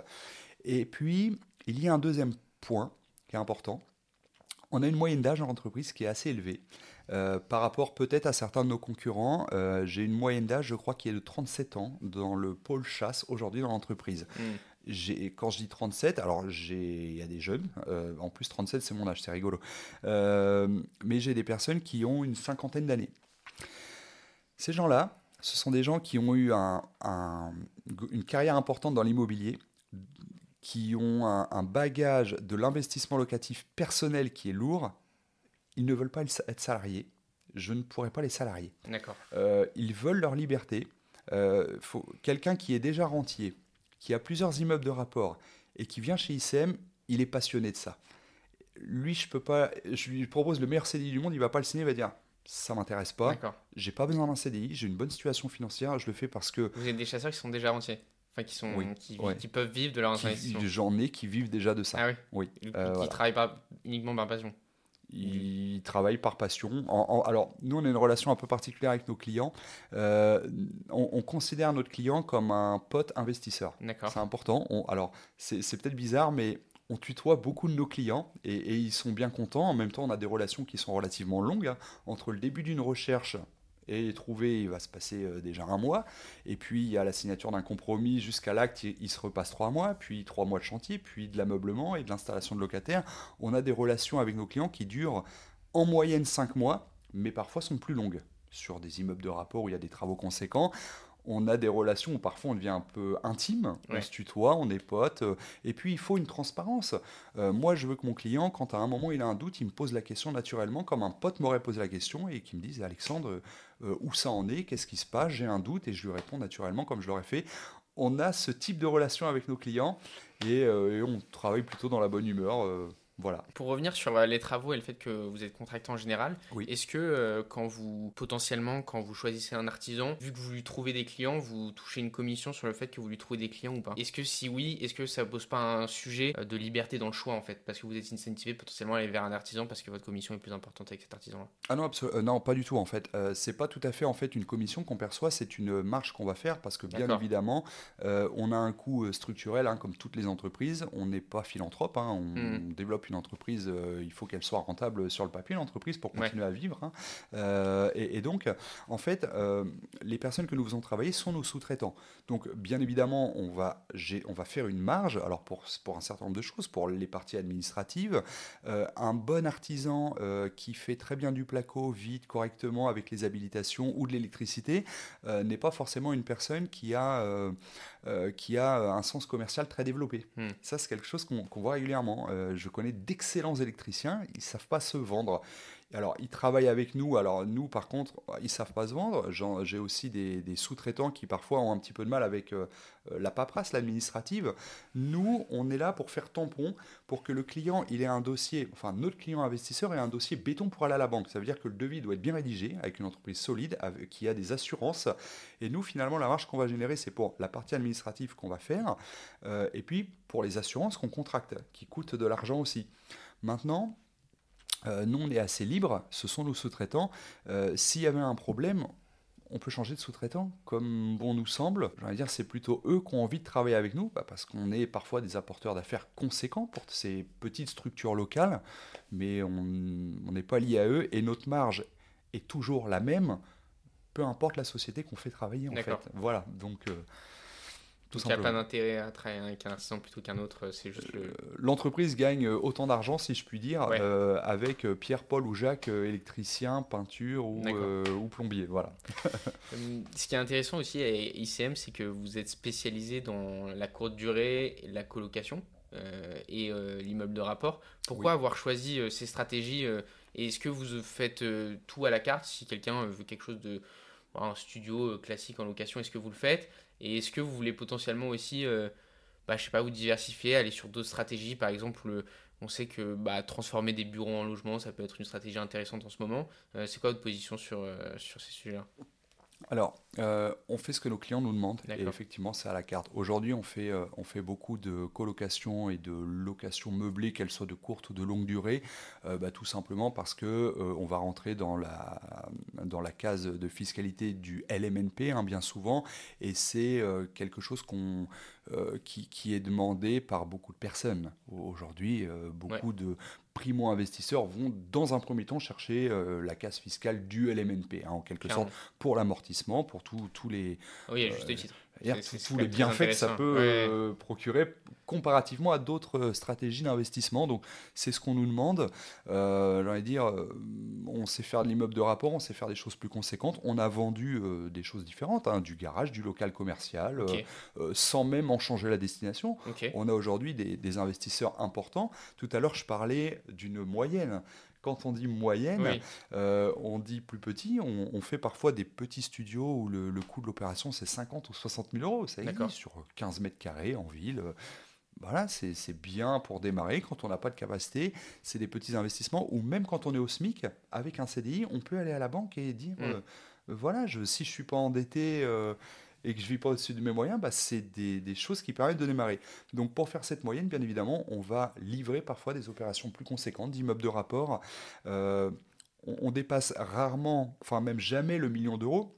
Et puis, il y a un deuxième point qui est important. On a une moyenne d'âge en entreprise qui est assez élevée. Euh, par rapport peut-être à certains de nos concurrents, euh, j'ai une moyenne d'âge, je crois, qui est de 37 ans dans le pôle chasse aujourd'hui dans l'entreprise. Hmm. Quand je dis 37, alors il y a des jeunes, en plus 37 c'est mon âge, c'est rigolo, mais j'ai des personnes qui ont une cinquantaine d'années. Ces gens-là, ce sont des gens qui ont eu une carrière importante dans l'immobilier, qui ont un, bagage de l'investissement locatif personnel qui est lourd. Ils ne veulent pas être salariés. Je ne pourrais pas les salarier. D'accord. Euh, ils veulent leur liberté. Euh, quelqu'un qui est déjà rentier, qui a plusieurs immeubles de rapport et qui vient chez ICM, il est passionné de ça. Lui, je peux pas. Je lui propose le meilleur CDI du monde, il va pas le signer, il va dire ça m'intéresse pas. J'ai pas besoin d'un CDI, j'ai une bonne situation financière, je le fais parce que. Vous êtes des chasseurs qui sont déjà rentiers Enfin, qui, sont, qui, peuvent vivre de leur investissement. J'en ai qui vivent déjà de ça. Ah oui. oui. Euh, qui travaillent pas uniquement par passion. Ils travaillent par passion. alors, nous, on a une relation un peu particulière avec nos clients. Euh, on, considère notre client comme un pote investisseur. C'est important. alors, c'est peut-être bizarre, mais on tutoie beaucoup de nos clients et, ils sont bien contents. En même temps, on a des relations qui sont relativement longues. Hein. Entre le début d'une recherche et trouver, il va se passer euh, déjà un mois. Et puis, il y a la signature d'un compromis jusqu'à l'acte, il, se repasse trois mois, puis trois mois de chantier, puis de l'ameublement et de l'installation de locataires. On a des relations avec nos clients qui durent en moyenne cinq mois, mais parfois sont plus longues. Sur des immeubles de rapport où il y a des travaux conséquents, on a des relations où parfois on devient un peu intime, on se tutoie, on est potes, euh, et puis il faut une transparence. Euh, moi, je veux que mon client, quand à un moment il a un doute, il me pose la question naturellement, comme un pote m'aurait posé la question, et qu'il me dise, Alexandre, euh, où ça en est, qu'est-ce qui se passe, j'ai un doute, et je lui réponds naturellement comme je l'aurais fait. On a ce type de relation avec nos clients, et, et on travaille plutôt dans la bonne humeur. Pour revenir sur euh, les travaux et le fait que vous êtes contractant en général, est-ce que euh, quand vous, potentiellement, quand vous choisissez un artisan, vu que vous lui trouvez des clients, vous touchez une commission sur le fait que vous lui trouvez des clients ou pas? Est-ce que si oui, est-ce que ça pose pas un sujet euh, de liberté dans le choix en fait? Parce que vous êtes incentivé potentiellement à aller vers un artisan parce que votre commission est plus importante avec cet artisan-là. Ah non, non, pas du tout en fait. c'est pas tout à fait en fait une commission qu'on perçoit, c'est une marche qu'on va faire parce que bien évidemment, on a un coût structurel hein, comme toutes les entreprises. On n'est pas philanthrope, hein, on, on développe une entreprise, euh, il faut qu'elle soit rentable sur le papier, l'entreprise, pour continuer à vivre. Hein. Euh, et, donc, en fait, euh, les personnes que nous faisons travailler sont nos sous-traitants. Donc, bien évidemment, on va, on va faire une marge, alors pour, pour un certain nombre de choses, pour les parties administratives. un bon artisan qui fait très bien du placo, vide correctement avec les habilitations ou de l'électricité, n'est pas forcément une personne qui a, qui a un sens commercial très développé. Hmm. Ça, c'est quelque chose qu'on voit régulièrement. je connais d'excellents électriciens, ils savent pas se vendre. Alors, ils travaillent avec nous. Alors, nous, par contre, ils savent pas se vendre. J'ai aussi des, sous-traitants qui parfois ont un petit peu de mal avec euh, la paperasse, l'administrative. Nous, on est là pour faire tampon, pour que le client, il ait un dossier, enfin, notre client investisseur ait un dossier béton pour aller à la banque. Ça veut dire que le devis doit être bien rédigé, avec une entreprise solide, qui a des assurances. Et nous, finalement, la marge qu'on va générer, c'est pour la partie administrative qu'on va faire, euh, et puis pour les assurances qu'on contracte, qui coûtent de l'argent aussi. Maintenant, euh, nous, on est assez libre, ce sont nos sous-traitants. Euh, s'il y avait un problème, on peut changer de sous-traitant comme bon nous semble. J'ai dire, c'est plutôt eux qui ont envie de travailler avec nous, bah, parce qu'on est parfois des apporteurs d'affaires conséquents pour ces petites structures locales, mais on n'est pas lié à eux et notre marge est toujours la même, peu importe la société qu'on fait travailler en fait. Voilà, donc. Euh, donc il n'y a pas d'intérêt à travailler avec un assistant plutôt qu'un autre, c'est juste le... Euh, l'entreprise gagne euh, autant d'argent, si je puis dire, euh, avec Pierre, Paul ou Jacques, électricien, peinture ou, ou plombier. Voilà. <laughs> Ce qui est intéressant aussi à ICM, c'est que vous êtes spécialisé dans la courte durée, la colocation et l'immeuble de rapport. Pourquoi avoir choisi ces stratégies Et est-ce que vous faites tout à la carte? Si quelqu'un veut quelque chose de un studio classique en location, est-ce que vous le faites? Et est-ce que vous voulez potentiellement aussi, euh, bah, je sais pas, vous diversifier, aller sur d'autres stratégies? Par exemple, on sait que bah, transformer des bureaux en logement, ça peut être une stratégie intéressante en ce moment. Euh, c'est quoi votre position sur, euh, sur ces sujets-là? Alors, euh, on fait ce que nos clients nous demandent et effectivement, c'est à la carte. Aujourd'hui, on, fait, euh, on fait beaucoup de colocation et de location meublée, qu'elles soient de courte ou de longue durée, euh, bah, tout simplement parce que on va rentrer dans la, dans la case de fiscalité du LMNP hein, bien souvent, et c'est quelque chose qu'on qui, qui, est demandé par beaucoup de personnes. Aujourd'hui, beaucoup de primo-investisseurs vont dans un premier temps chercher euh, la casse fiscale du LMNP, hein, en quelque sorte, pour l'amortissement, pour tous les... Oui, juste euh, titre tous les bienfaits que ça peut euh, procurer comparativement à d'autres euh, stratégies d'investissement. Donc, c'est ce qu'on nous demande. Euh, J'ai dire, euh, on sait faire de l'immeuble de rapport, on sait faire des choses plus conséquentes. On a vendu des choses différentes, hein, du garage, du local commercial, sans même en changer la destination. On a aujourd'hui des, des investisseurs importants. Tout à l'heure, je parlais d'une moyenne. Quand on dit moyenne, euh, on dit plus petit. On, fait parfois des petits studios où le, coût de l'opération c'est 50 ou 60 000 euros. Ça existe sur 15 mètres carrés en ville. Voilà, c'est bien pour démarrer quand on n'a pas de capacité. C'est des petits investissements ou même quand on est au SMIC avec un CDI, on peut aller à la banque et dire mm. euh, voilà, je, si je suis pas endetté. Euh, et que je ne vis pas au-dessus de mes moyens, bah, c'est des, choses qui permettent de démarrer. Donc pour faire cette moyenne, bien évidemment, on va livrer parfois des opérations plus conséquentes d'immeubles de rapport. Euh, on, dépasse rarement, enfin même jamais le million d'euros.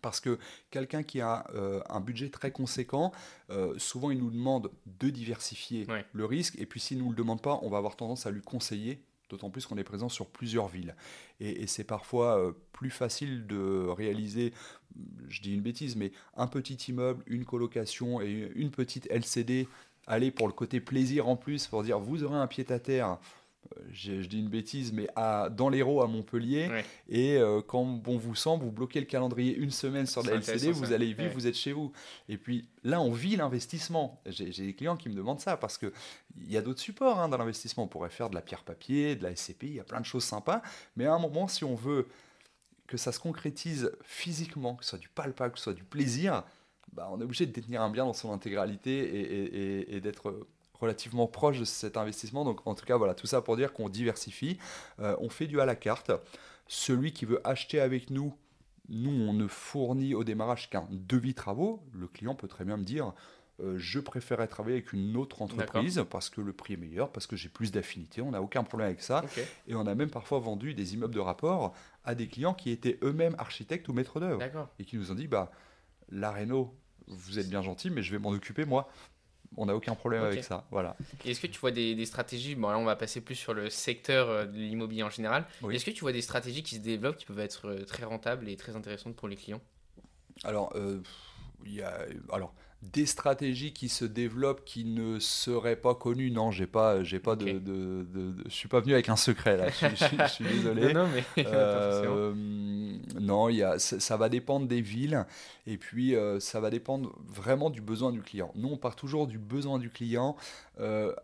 Parce que quelqu'un qui a euh, un budget très conséquent, euh, souvent il nous demande de diversifier le risque, et puis s'il ne nous le demande pas, on va avoir tendance à lui conseiller d'autant plus qu'on est présent sur plusieurs villes. Et, c'est parfois euh, plus facile de réaliser, je dis une bêtise, mais un petit immeuble, une colocation et une petite LCD, aller pour le côté plaisir en plus, pour dire vous aurez un pied-à-terre je, dis une bêtise, mais à, dans l'Hérault à Montpellier. Et euh, quand bon vous semble, vous bloquez le calendrier une semaine sur la LCD, vous allez vivre, vous êtes chez vous. Et puis là, on vit l'investissement. J'ai des clients qui me demandent ça parce qu'il y a d'autres supports hein, dans l'investissement. On pourrait faire de la pierre-papier, de la SCP, il y a plein de choses sympas. Mais à un moment, si on veut que ça se concrétise physiquement, que ce soit du palpable, que ce soit du plaisir, bah, on est obligé de détenir un bien dans son intégralité et, et d'être relativement proche de cet investissement. Donc en tout cas, voilà, tout ça pour dire qu'on diversifie. Euh, on fait du à la carte. Celui qui veut acheter avec nous, nous, on ne fournit au démarrage qu'un devis travaux. Le client peut très bien me dire, euh, je préférerais travailler avec une autre entreprise parce que le prix est meilleur, parce que j'ai plus d'affinité. On n'a aucun problème avec ça. Et on a même parfois vendu des immeubles de rapport à des clients qui étaient eux-mêmes architectes ou maîtres d'œuvre. Et qui nous ont dit, bah, la vous êtes bien gentil, mais je vais m'en occuper moi on n'a aucun problème avec ça. Voilà. Est-ce que tu vois des, stratégies Bon, là, on va passer plus sur le secteur euh, de l'immobilier en général. Est-ce que tu vois des stratégies qui se développent qui peuvent être euh, très rentables et très intéressantes pour les clients? Alors, euh, il y a, alors des stratégies qui se développent qui ne seraient pas connues. Non, j'ai pas, j'ai pas de, de, je suis pas venu avec un secret là. Je, suis <laughs> désolé. non, mais <laughs> euh, non, il y a, ça, va dépendre des villes et puis euh, ça va dépendre vraiment du besoin du client. Nous, on part toujours du besoin du client. Euh,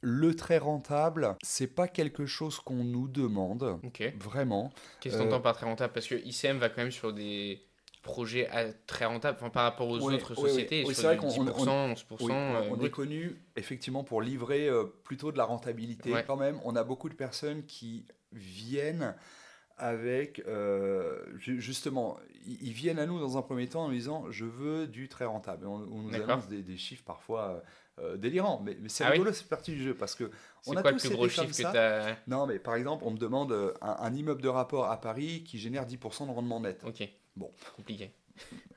le très rentable, c'est pas quelque chose qu'on nous demande. Vraiment. Qu'est-ce que tu entends par très rentable? Parce que ICM va quand même sur des projets très rentables par rapport aux autres sociétés. c'est vrai qu'on 10%, 11%. on, est connu effectivement pour livrer plutôt de la rentabilité. Quand même, on a beaucoup de personnes qui viennent avec euh, justement, ils viennent à nous dans un premier temps en disant je veux du très rentable. On, nous annonce des, chiffres parfois euh, délirants, mais, c'est ah rigolo, c'est partie du jeu parce que on a quoi tous le plus gros chiffre ça. non, mais par exemple, on me demande euh, un, un, immeuble de rapport à Paris qui génère 10% de rendement net. Ok. Bon. Compliqué.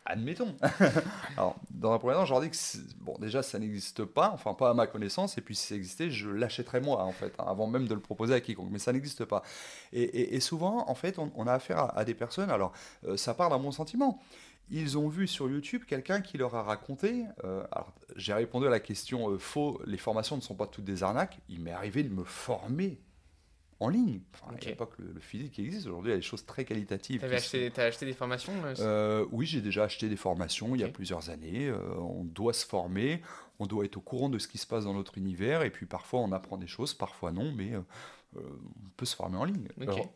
Admettons. <laughs> Alors, dans un premier temps, je leur dis que bon, déjà, ça n'existe pas, enfin pas à ma connaissance, et puis si ça existait, je l'achèterais moi, en fait, hein, avant même de le proposer à quiconque, mais ça n'existe pas. Et, souvent, en fait, on, a affaire à, des personnes, alors euh, ça part d'un bon sentiment. Ils ont vu sur YouTube quelqu'un qui leur a raconté. Euh, alors, j'ai répondu à la question euh, faux, les formations ne sont pas toutes des arnaques. Il m'est arrivé de me former en ligne. Enfin, okay. pas que le, physique existe. Aujourd'hui, il y a des choses très qualitatives. Tu acheté, as acheté des formations euh, euh, Oui, j'ai déjà acheté des formations il y a plusieurs années. Euh, on doit se former, on doit être au courant de ce qui se passe dans notre univers, et puis parfois on apprend des choses, parfois non, mais on peut se former en ligne,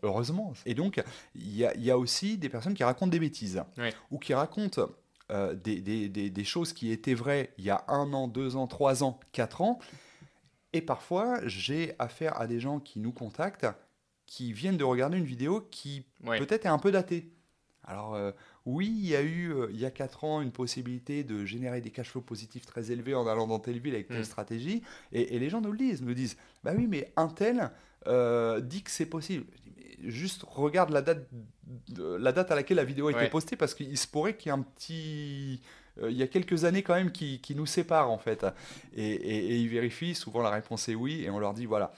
heureusement. Et donc, il y, y a, aussi des personnes qui racontent des bêtises, ou qui racontent des, des, des, des choses qui étaient vraies il y a un an, deux ans, trois ans, quatre ans, et parfois, j'ai affaire à des gens qui nous contactent, qui viennent de regarder une vidéo qui peut-être est un peu datée. Alors euh, oui, il y a eu euh, il y a 4 ans une possibilité de générer des cash flows positifs très élevés en allant dans telle ville avec telle mm. stratégie, et, les gens nous le disent, nous disent, bah oui, mais un tel euh, dit que c'est possible. juste regarde la date, la date à laquelle la vidéo a été postée, parce qu'il se pourrait qu'il y ait un petit il y a quelques années quand même qui, nous séparent en fait. Et, ils vérifient, souvent la réponse est oui, et on leur dit voilà,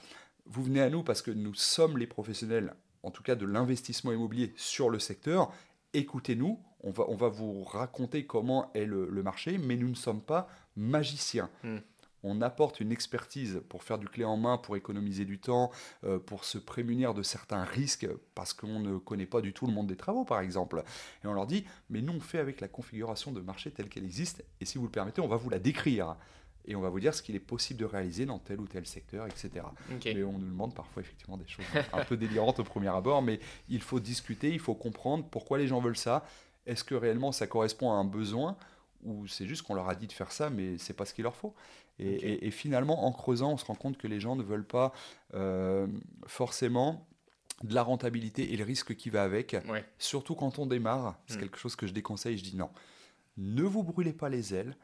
vous venez à nous parce que nous sommes les professionnels, en tout cas de l'investissement immobilier sur le secteur, écoutez-nous, on va, on va vous raconter comment est le, marché, mais nous ne sommes pas magiciens. Hmm on apporte une expertise pour faire du clé en main, pour économiser du temps, euh, pour se prémunir de certains risques, parce qu'on ne connaît pas du tout le monde des travaux, par exemple. Et on leur dit, mais nous, on fait avec la configuration de marché telle qu'elle existe, et si vous le permettez, on va vous la décrire. Et on va vous dire ce qu'il est possible de réaliser dans tel ou tel secteur, etc. Mais on nous demande parfois effectivement des choses un peu délirantes au premier abord, mais il faut discuter, il faut comprendre pourquoi les gens veulent ça. Est-ce que réellement ça correspond à un besoin ou c'est juste qu'on leur a dit de faire ça, mais c'est pas ce qu'il leur faut? Et, finalement, en creusant, on se rend compte que les gens ne veulent pas euh, forcément de la rentabilité et le risque qui va avec. Surtout quand on démarre, c'est hmm. quelque chose que je déconseille. Je dis non, ne vous brûlez pas les ailes.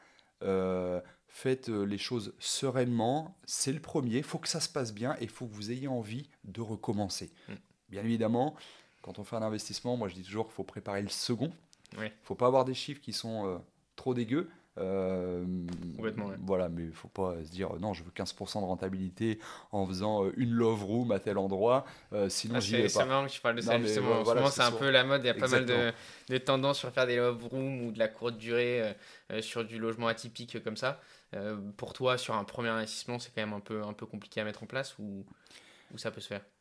Euh, faites euh, les choses sereinement. C'est le premier. Il faut que ça se passe bien et il faut que vous ayez envie de recommencer. Hmm. Bien évidemment, quand on fait un investissement, moi je dis toujours qu'il faut préparer le second. Il ne faut pas avoir des chiffres qui sont trop dégueu. Euh, voilà, mais il faut pas se dire non, je veux 15% de rentabilité en faisant euh, une love room à tel endroit. Euh, sinon, ah, j'y C'est marrant que tu parles de ça, justement. en ce moment, c'est un peu la mode. Il y a pas mal de, de, tendances sur faire des love rooms ou de la courte durée sur du logement atypique comme ça. pour toi, sur un premier investissement, c'est quand même un peu, un peu compliqué à mettre en place ou, ou ça peut se faire? euh,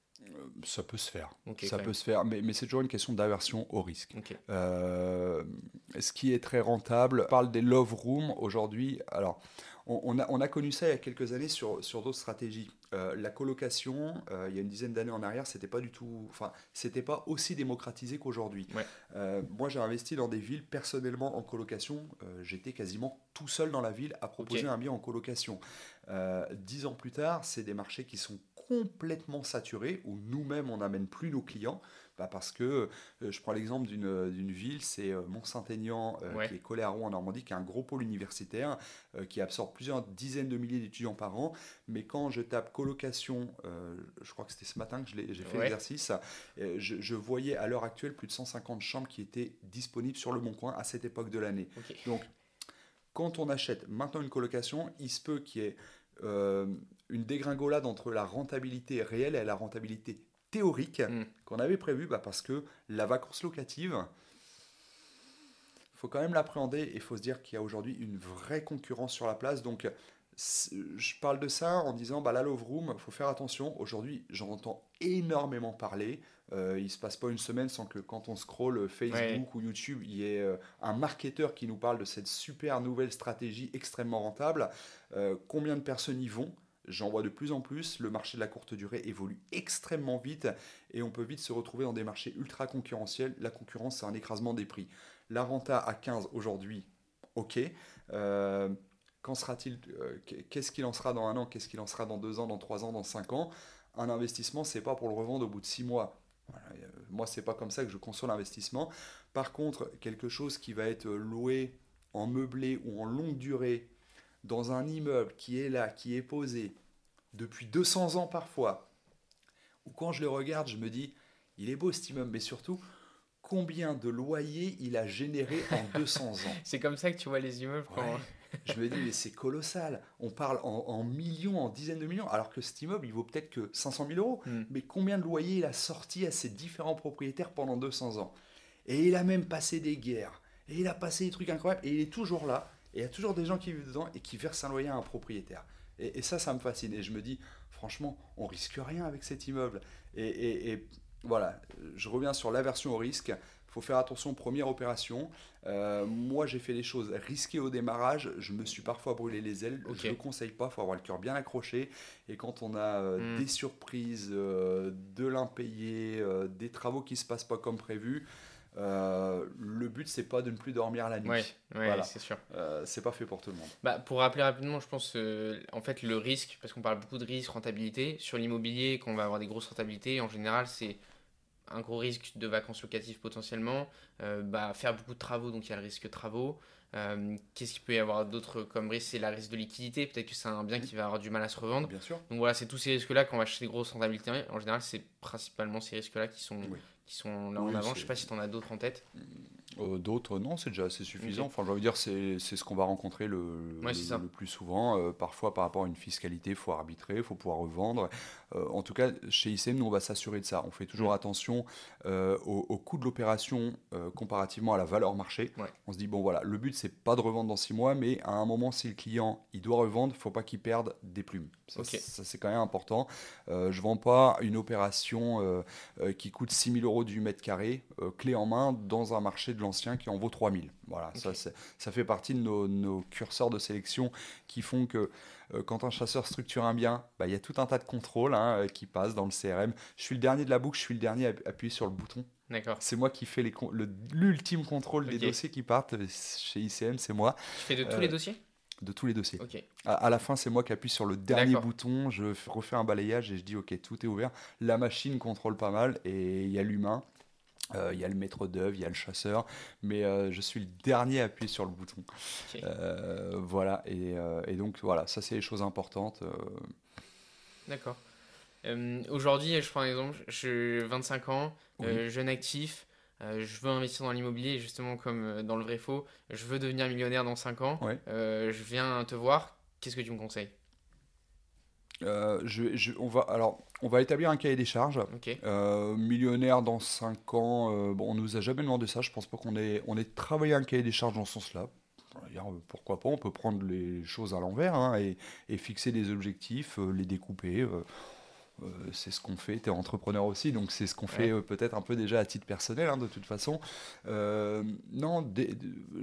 ça peut se faire. ça peut se faire, mais, mais c'est toujours une question d'aversion au risque. Euh, ce qui est très rentable, on parle des love rooms aujourd'hui. Alors, on, a, on, a, connu ça il y a quelques années sur, sur d'autres stratégies. Euh, la colocation, il y a une dizaine d'années en arrière, c'était pas du tout, enfin, c'était pas aussi démocratisé qu'aujourd'hui. moi, j'ai investi dans des villes personnellement en colocation. J'étais quasiment tout seul dans la ville à proposer un bien en colocation. dix ans plus tard, c'est des marchés qui sont complètement saturé, où nous-mêmes on n'amène plus nos clients, bah parce que euh, je prends l'exemple d'une ville, c'est euh, Mont-Saint-Aignan, euh, qui est collé à Rouen en Normandie, qui est un gros pôle universitaire, qui absorbe plusieurs dizaines de milliers d'étudiants par an. Mais quand je tape colocation, je crois que c'était ce matin que j'ai fait l'exercice, je, je, voyais à l'heure actuelle plus de 150 chambres qui étaient disponibles sur le Bon Coin à cette époque de l'année. Donc, quand on achète maintenant une colocation, il se peut qu'il y ait euh, une dégringolade entre la rentabilité réelle et la rentabilité théorique mm. qu'on avait prévu bah, parce que la vacance locative, il faut quand même l'appréhender et il faut se dire qu'il y a aujourd'hui une vraie concurrence sur la place. Donc, je parle de ça en disant bah, la Love Room, il faut faire attention. Aujourd'hui, j'en entends énormément parler. Euh, il se passe pas une semaine sans que quand on scrolle Facebook ou YouTube, il y ait euh, un marketeur qui nous parle de cette super nouvelle stratégie extrêmement rentable. Euh, combien de personnes y vont? J'en vois de plus en plus. Le marché de la courte durée évolue extrêmement vite et on peut vite se retrouver dans des marchés ultra concurrentiels. La concurrence, c'est un écrasement des prix. La renta à 15 aujourd'hui, ok. Euh, quand sera-t-il euh, Qu'est-ce qu'il en sera dans un an Qu'est-ce qu'il en sera dans deux ans, dans trois ans, dans cinq ans? Un investissement, c'est pas pour le revendre au bout de six mois. Moi, moi, c'est pas comme ça que je conçois l'investissement. Par contre, quelque chose qui va être loué en meublé ou en longue durée dans un immeuble qui est là, qui est posé depuis 200 ans parfois, ou quand je le regarde, je me dis, il est beau cet immeuble, mais surtout, combien de loyers il a généré en <laughs> 200 ans. C'est comme ça que tu vois les immeubles Je me dis, mais c'est colossal. On parle en, millions, en dizaines de millions, alors que cet immeuble, il vaut peut-être que 500 000 euros. Hmm. Mais combien de loyers il a sorti à ses différents propriétaires pendant 200 ans Et il a même passé des guerres. Et il a passé des trucs incroyables. Et il est toujours là. Et il y a toujours des gens qui vivent dedans et qui versent un loyer à un propriétaire. Et, ça, ça me fascine. Et je me dis, franchement, on risque rien avec cet immeuble. Et, voilà, je reviens sur l'aversion au risque. Il faut faire attention, première opération. Euh, moi, j'ai fait des choses risquées au démarrage. Je me suis parfois brûlé les ailes. Je ne le conseille pas. Il faut avoir le cœur bien accroché. Et quand on a euh, hmm. des surprises, euh, de l'impayé, des travaux qui ne se passent pas comme prévu, euh, le but, c'est pas de ne plus dormir la nuit. Ouais, voilà. c'est sûr. Euh, c'est pas fait pour tout le monde. Bah, pour rappeler rapidement, je pense, euh, en fait, le risque, parce qu'on parle beaucoup de risque, rentabilité, sur l'immobilier, qu'on va avoir des grosses rentabilités, en général, c'est un gros risque de vacances locatives potentiellement, bah, faire beaucoup de travaux, donc il y a le risque de travaux. Qu'est-ce qu'il peut y avoir d'autre comme risque? C'est la risque de liquidité, peut-être que c'est un bien qui va avoir du mal à se revendre. Bien sûr. Donc voilà, c'est tous ces risques-là qu'on va acheter des grosses rentabilités. En général, c'est principalement ces risques-là qui sont, qui sont là en avant. Je sais pas si tu en as d'autres en tête. Euh, d'autres, non, c'est déjà assez suffisant. Enfin, je veux dire, c'est ce qu'on va rencontrer le, le, plus souvent. Euh, parfois, par rapport à une fiscalité, il faut arbitrer, il faut pouvoir revendre. Euh, en tout cas, chez ICM, nous, on va s'assurer de ça. On fait toujours attention au, coût de l'opération comparativement à la valeur marché. On se dit, bon, voilà, le but, c'est pas de revendre dans six mois, mais à un moment, si le client il doit revendre, il ne faut pas qu'il perde des plumes. Ça, ça c'est quand même important. je ne vends pas une opération qui coûte 6 000 euros du mètre carré, clé en main, dans un marché de ancien qui en vaut 3000. Voilà, ça, ça fait partie de nos, curseurs de sélection qui font que euh, quand un chasseur structure un bien, bah, il y a tout un tas de contrôles hein, euh, qui passent dans le CRM. Je suis le dernier de la boucle, je suis le dernier à appuyer sur le bouton. D'accord. C'est moi qui fais l'ultime contrôle des dossiers qui partent chez ICM, c'est moi. Tu fais de tous les euh, dossiers? de tous les dossiers. À, la fin, c'est moi qui appuie sur le dernier bouton, je refais un balayage et je dis ok, tout est ouvert. La machine contrôle pas mal et il y a l'humain euh, il y a le maître d'œuvre, il y a le chasseur, mais euh, je suis le dernier à appuyer sur le bouton. Euh, voilà, et, et, donc voilà, ça c'est les choses importantes. D'accord. Aujourd'hui, je prends un exemple, j'ai 25 ans, jeune actif, je veux investir dans l'immobilier, justement comme dans le vrai faux, je veux devenir millionnaire dans 5 ans, je viens te voir, qu'est-ce que tu me conseilles? Euh, je, on, va, alors, on va établir un cahier des charges. Euh, millionnaire dans 5 ans, euh, bon, on nous a jamais demandé ça. Je pense pas qu'on ait, on ait travaillé un cahier des charges dans ce sens-là. Pourquoi pas On peut prendre les choses à l'envers hein, et, et, fixer des objectifs, les découper. Euh, c'est ce qu'on fait. Tu es entrepreneur aussi, donc c'est ce qu'on fait euh, peut-être un peu déjà à titre personnel, hein, de toute façon. Euh, non,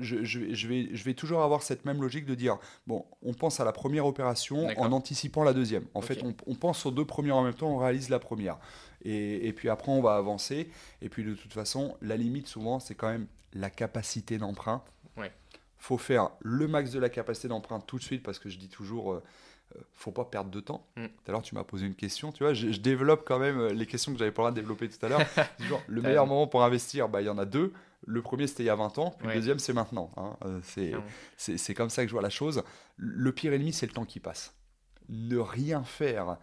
je, je, vais, je vais toujours avoir cette même logique de dire bon, on pense à la première opération en anticipant la deuxième. En fait, on, pense aux deux premières en même temps, on réalise la première. Et, et, puis après, on va avancer. Et puis de toute façon, la limite, souvent, c'est quand même la capacité d'emprunt. Ouais. faut faire le max de la capacité d'emprunt tout de suite parce que je dis toujours euh, faut pas perdre de temps. Mm. Tout à l'heure, tu m'as posé une question, tu vois, je, développe quand même euh, les questions que j'avais pas le droit de développer tout à l'heure. <laughs> le meilleur moment pour investir, bah, il y en a deux. Le premier, c'était il y a 20 ans, puis le deuxième, c'est maintenant. Hein. Euh, c'est comme ça que je vois la chose. Le pire ennemi, c'est le temps qui passe. Ne rien faire,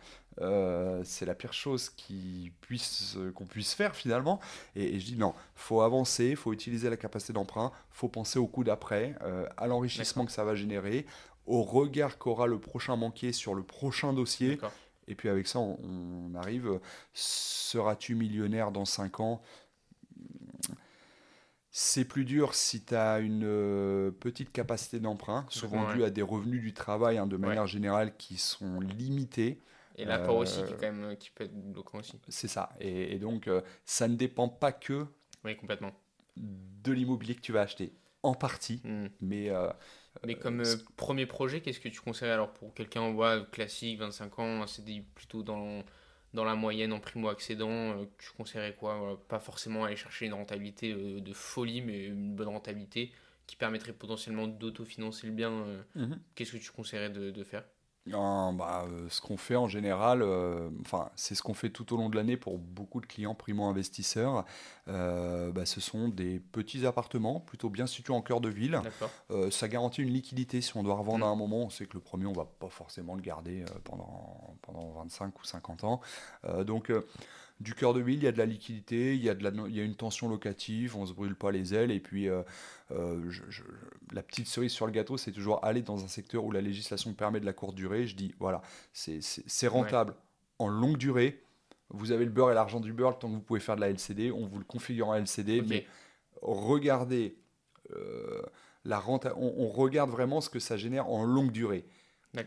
c'est la pire chose qu'on puisse, qu'on puisse faire finalement. Et, je dis non, faut avancer, faut utiliser la capacité d'emprunt, faut penser au coup d'après, à l'enrichissement que ça va générer, au regard qu'aura le prochain banquier sur le prochain dossier. Et puis avec ça, on, arrive. Seras-tu millionnaire dans 5 ans? C'est plus dur si tu as une euh, petite capacité d'emprunt, souvent due à des revenus du travail hein, de manière générale qui sont limités. Et l'apport aussi qui, quand même, qui peut être bloquant aussi. C'est ça. Et, donc, euh, ça ne dépend pas que oui, complètement. de l'immobilier que tu vas acheter, en partie, hmm. mais euh, Mais comme euh, premier projet, qu'est-ce que tu conseillerais alors pour quelqu'un voit classique, 25 ans, un CDI plutôt dans, dans la moyenne en primo-accédant euh, Tu conseillerais quoi? Pas forcément aller chercher une rentabilité euh, de folie, mais une bonne rentabilité qui permettrait potentiellement d'autofinancer le bien. Mhm. Qu'est-ce que tu conseillerais de, de faire? Bah, euh, ce qu'on fait en général, euh, enfin, c'est ce qu'on fait tout au long de l'année pour beaucoup de clients primo-investisseurs. Euh, bah, ce sont des petits appartements plutôt bien situés en cœur de ville. ça garantit une liquidité. Si on doit revendre à un mm. moment, on sait que le premier, on va pas forcément le garder pendant, pendant 25 ou 50 ans. donc, du cœur de ville, il y a de la liquidité, il y a, de la, il y a une tension locative, on se brûle pas les ailes. Et puis, euh, euh, la petite cerise sur le gâteau, c'est toujours aller dans un secteur où la législation permet de la courte durée. Je dis, voilà, c'est rentable en longue durée. Vous avez le beurre et l'argent du beurre, tant que vous pouvez faire de la LCD, on vous le configure en LCD, mais regardez euh, la rente, on regarde vraiment ce que ça génère en longue durée.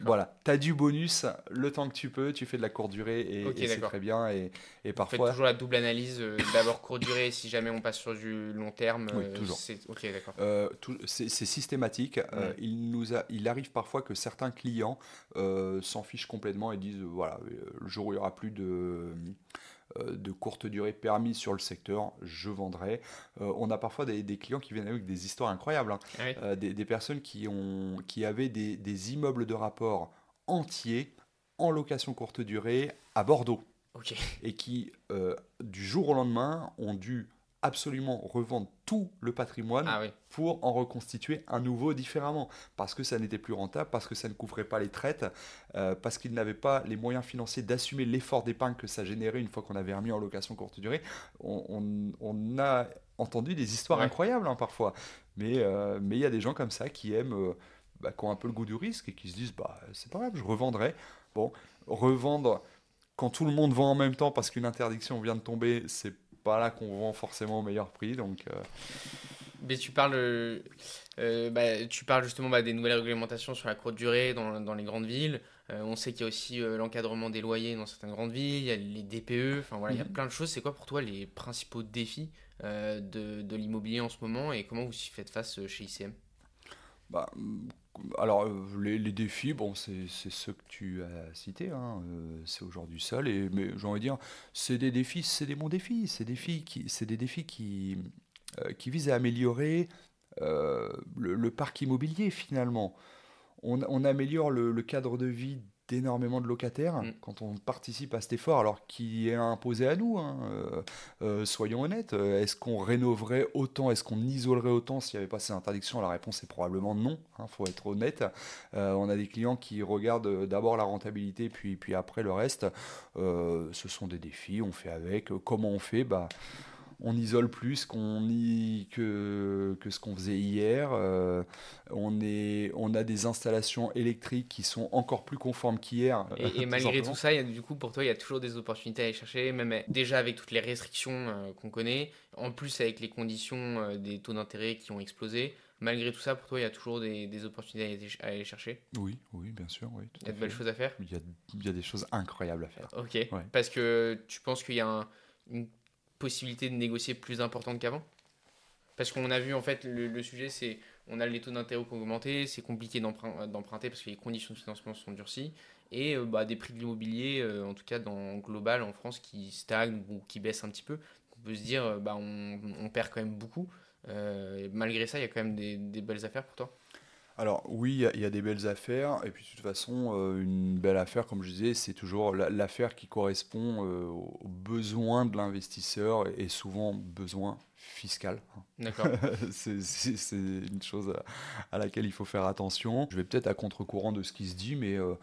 Voilà, tu as du bonus le temps que tu peux, tu fais de la courte durée et, c'est très bien. Et, et parfois. Vous faites toujours la double analyse, euh, <coughs> d'abord courte durée, si jamais on passe sur du long terme. Oui, euh, toujours. D'accord. Euh, c'est systématique. il, nous a, il arrive parfois que certains clients s'en fichent complètement et disent voilà, le jour où il n'y aura plus de de courte durée permis sur le secteur, je vendrai. Euh, on a parfois des, clients qui viennent avec des histoires incroyables, hein. ah euh, des, personnes qui, ont, qui avaient des, immeubles de rapport entiers en location courte durée à Bordeaux. Et qui, du jour au lendemain, ont dû absolument revendre tout le patrimoine ah pour en reconstituer un nouveau différemment. Parce que ça n'était plus rentable, parce que ça ne couvrait pas les traites, euh, parce qu'ils n'avaient pas les moyens financiers d'assumer l'effort d'épargne que ça générait une fois qu'on avait remis en location courte durée. On, a entendu des histoires incroyables hein, parfois. Mais euh, mais il y a des gens comme ça qui aiment, euh, bah, qui ont un peu le goût du risque et qui se disent bah, c'est pas grave, je revendrai. Bon, revendre quand tout le monde vend en même temps parce qu'une interdiction vient de tomber, c'est pas là qu'on vend forcément au meilleur prix. Donc, euh. Mais tu parles, euh, bah, tu parles justement bah, des nouvelles réglementations sur la courte durée dans, dans les grandes villes. Euh, on sait qu'il y a aussi l'encadrement des loyers dans certaines grandes villes, il y a les DPE, enfin voilà, il y a mhm. plein de choses. C'est quoi pour toi les principaux défis de, de l'immobilier en ce moment et comment vous y faites face chez ICM bah, alors, euh, les, défis, bon, c'est ceux que tu as cités, hein, euh, c'est aujourd'hui seul, et, mais j'ai envie de dire, c'est des défis, c'est des bons défis, c'est des défis qui, des défis qui, euh, qui visent à améliorer le, parc immobilier finalement. On, améliore le, cadre de vie d'énormément de locataires mm. quand on participe à cet effort, alors qui est imposé à nous. Hein, euh, euh, soyons honnêtes, est-ce qu'on rénoverait autant, est-ce qu'on isolerait autant s'il n'y avait pas ces interdictions? La réponse est probablement non, il hein, faut être honnête. Euh, on a des clients qui regardent d'abord la rentabilité, puis, puis après le reste. ce sont des défis, on fait avec. Comment on fait? Bah, on isole plus qu'on que, que ce qu'on faisait hier. Euh, on, est, on a des installations électriques qui sont encore plus conformes qu'hier. Et, <laughs> malgré tout ça, y a, du coup, pour toi, il y a toujours des opportunités à aller chercher, même déjà avec toutes les restrictions euh, qu'on connaît, en plus avec les conditions euh, des taux d'intérêt qui ont explosé. Malgré tout ça, pour toi, il y a toujours des, opportunités à aller chercher Oui, oui, bien sûr. Oui, il y a de belles choses à faire il y, a, il y, a, des choses incroyables à faire. Ok, parce que tu penses qu'il y a un, une possibilité de négocier plus importante qu'avant Parce qu'on a vu, en fait, le, sujet, c'est on a les taux d'intérêt qui ont augmenté, c'est compliqué d'emprunter parce que les conditions de financement sont durcies, et euh, bah, des prix de l'immobilier, euh, en tout cas dans global en France, qui stagnent ou qui baissent un petit peu. On peut se dire, euh, bah, on, perd quand même beaucoup. malgré ça, il y a quand même des, des belles affaires pour toi alors oui, il y, a des belles affaires, et puis de toute façon, euh, une belle affaire, comme je disais, c'est toujours l'affaire qui correspond euh, aux besoins de l'investisseur et souvent besoin fiscal. D'accord. <laughs> c'est une chose à, laquelle il faut faire attention. Je vais peut-être à contre-courant de ce qui se dit, mais euh,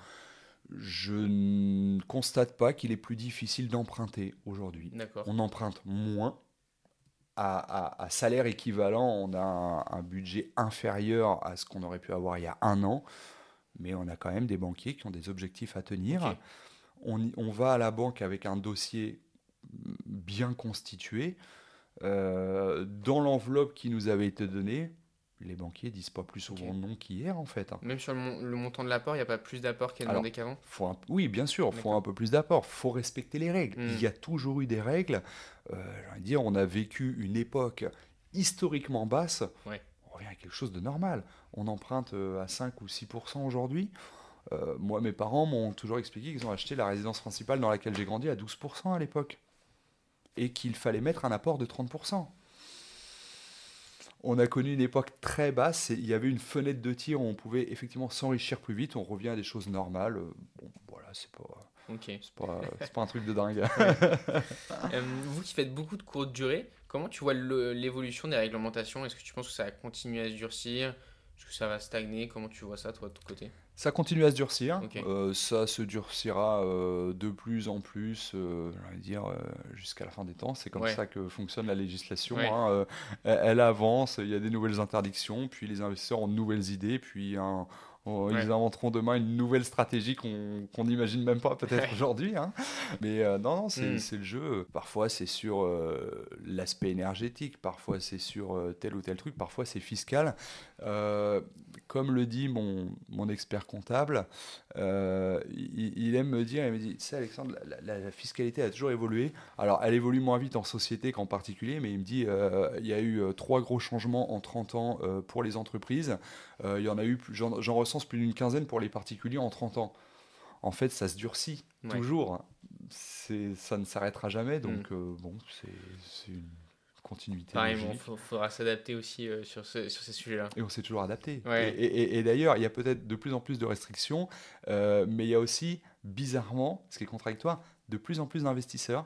je ne constate pas qu'il est plus difficile d'emprunter aujourd'hui. On emprunte moins, à, salaire équivalent, on a un, budget inférieur à ce qu'on aurait pu avoir il y a un an, mais on a quand même des banquiers qui ont des objectifs à tenir. On, on, va à la banque avec un dossier bien constitué. Euh, dans l'enveloppe qui nous avait été donnée, les banquiers disent pas plus souvent non qu'hier en fait. Hein. Même sur le, montant de l'apport, il n'y a pas plus d'apport qu'il y a demandé qu'avant Oui, bien sûr, il faut un peu plus d'apport. faut respecter les règles. Hmm. Il y a toujours eu des règles. Euh, dire, on a vécu une époque historiquement basse. On revient quelque chose de normal. On emprunte à 5 ou 6% aujourd'hui. moi, mes parents m'ont toujours expliqué qu'ils ont acheté la résidence principale dans laquelle j'ai grandi à 12% à l'époque. Et qu'il fallait mettre un apport de 30% on a connu une époque très basse et il y avait une fenêtre de tir où on pouvait effectivement s'enrichir plus vite. On revient à des choses normales. Bon, voilà, c'est pas. C'est pas, un truc de dingue. <laughs> Euh, vous qui faites beaucoup de courte durée, comment tu vois l'évolution des réglementations? Est-ce que tu penses que ça va continuer à se durcir? Est-ce que ça va stagner? Comment tu vois ça, toi, de ton côté? Ça continue à se durcir. Euh, ça se durcira euh, de plus en plus, euh, dire, jusqu'à la fin des temps. C'est comme ça que fonctionne la législation. Hein. Elle, avance, il y a des nouvelles interdictions, puis les investisseurs ont de nouvelles idées, puis un ils inventeront demain une nouvelle stratégie qu'on n'imagine même pas peut-être <laughs> aujourd'hui. Hein. Mais euh, non, non hmm. c'est le jeu. Parfois, c'est sur euh, l'aspect énergétique, parfois, c'est sur euh, tel ou tel truc, parfois, c'est fiscal. Comme le dit mon, mon expert comptable, il, aime me dire, il me dit, tu sais Alexandre, la, la, fiscalité a toujours évolué. Alors, elle évolue moins vite en société qu'en particulier, mais il me dit, il y a eu trois gros changements en 30 ans pour les entreprises. il y en a eu, j'en ressens plus d'une quinzaine pour les particuliers en 30 ans. En fait, ça se durcit toujours. C'est, ça ne s'arrêtera jamais, donc mm. euh, bon, c'est, une continuité. Pareil, il faudra s'adapter aussi euh, sur, sur, ces sujets-là. Et on s'est toujours adapté. Et, d'ailleurs, il y a peut-être de plus en plus de restrictions, euh, mais il y a aussi, bizarrement, ce qui est contradictoire, de plus en plus d'investisseurs,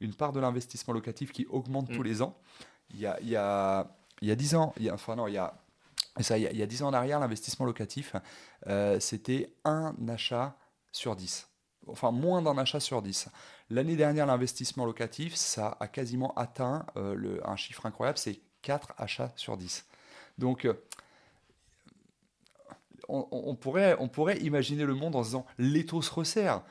une part de l'investissement locatif qui augmente tous mm. les ans. Il y a, il y a, il y a 10 ans, il y a, enfin non, il y a ça, il y a, 10 ans en arrière, l'investissement locatif, euh, c'était un achat sur 10. Enfin, moins d'un achat sur 10. L'année dernière, l'investissement locatif, ça a quasiment atteint euh, le, un chiffre incroyable, c'est 4 achats sur 10. Donc, euh, on, pourrait, on pourrait imaginer le monde en se disant l'étau se resserre.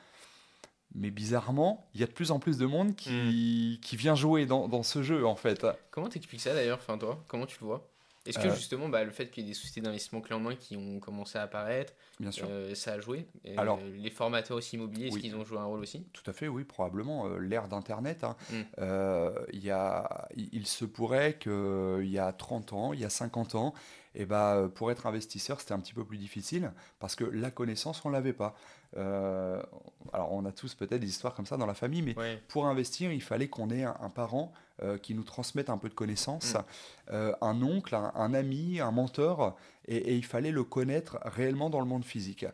Mais bizarrement, il y a de plus en plus de monde qui, hmm. qui vient jouer dans, dans, ce jeu, en fait. Comment t'expliques ça d'ailleurs, enfin toi? Comment tu le vois? Est-ce que euh, justement, bah, le fait qu'il y ait des sociétés d'investissement clés en main qui ont commencé à apparaître, Bien sûr. Euh, ça a joué Alors, Les formateurs aussi immobiliers, est-ce qu'ils ont joué un rôle aussi? Tout à fait, oui, probablement. Euh, l'ère d'Internet, hein. y a, il se pourrait qu'il y a 30 ans, il y a 50 ans, et bah, pour être investisseur, c'était un petit peu plus difficile parce que la connaissance, on ne l'avait pas. alors, on a tous peut-être des histoires comme ça dans la famille, mais pour investir, il fallait qu'on ait un parent euh, qui nous transmettent un peu de connaissances, mm. euh, un oncle, un, ami, un mentor, et, il fallait le connaître réellement dans le monde physique.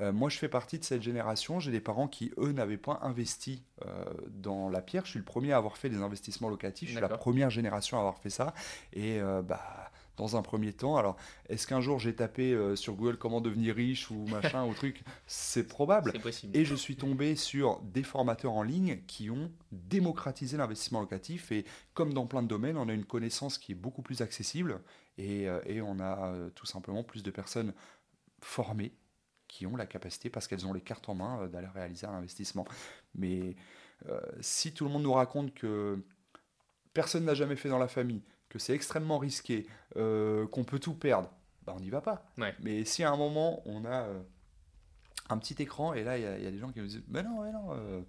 Euh, moi, je fais partie de cette génération. J'ai des parents qui, eux, n'avaient pas investi dans la pierre. Je suis le premier à avoir fait des investissements locatifs. Je suis la première génération à avoir fait ça. Et bah dans un premier temps. Alors, est-ce qu'un jour j'ai tapé euh, sur Google comment devenir riche ou machin ou truc? C'est probable. Possible. Et je suis tombé sur des formateurs en ligne qui ont démocratisé l'investissement locatif. Et comme dans plein de domaines, on a une connaissance qui est beaucoup plus accessible et, euh, et on a euh, tout simplement plus de personnes formées qui ont la capacité, parce qu'elles ont les cartes en main, d'aller réaliser un investissement. Mais si tout le monde nous raconte que personne n'a jamais fait dans la famille, que c'est extrêmement risqué, euh, qu'on peut tout perdre, bah on n'y va pas. Mais si à un moment on a euh, un petit écran et là il y, a des gens qui me disent mais non, mais non, euh,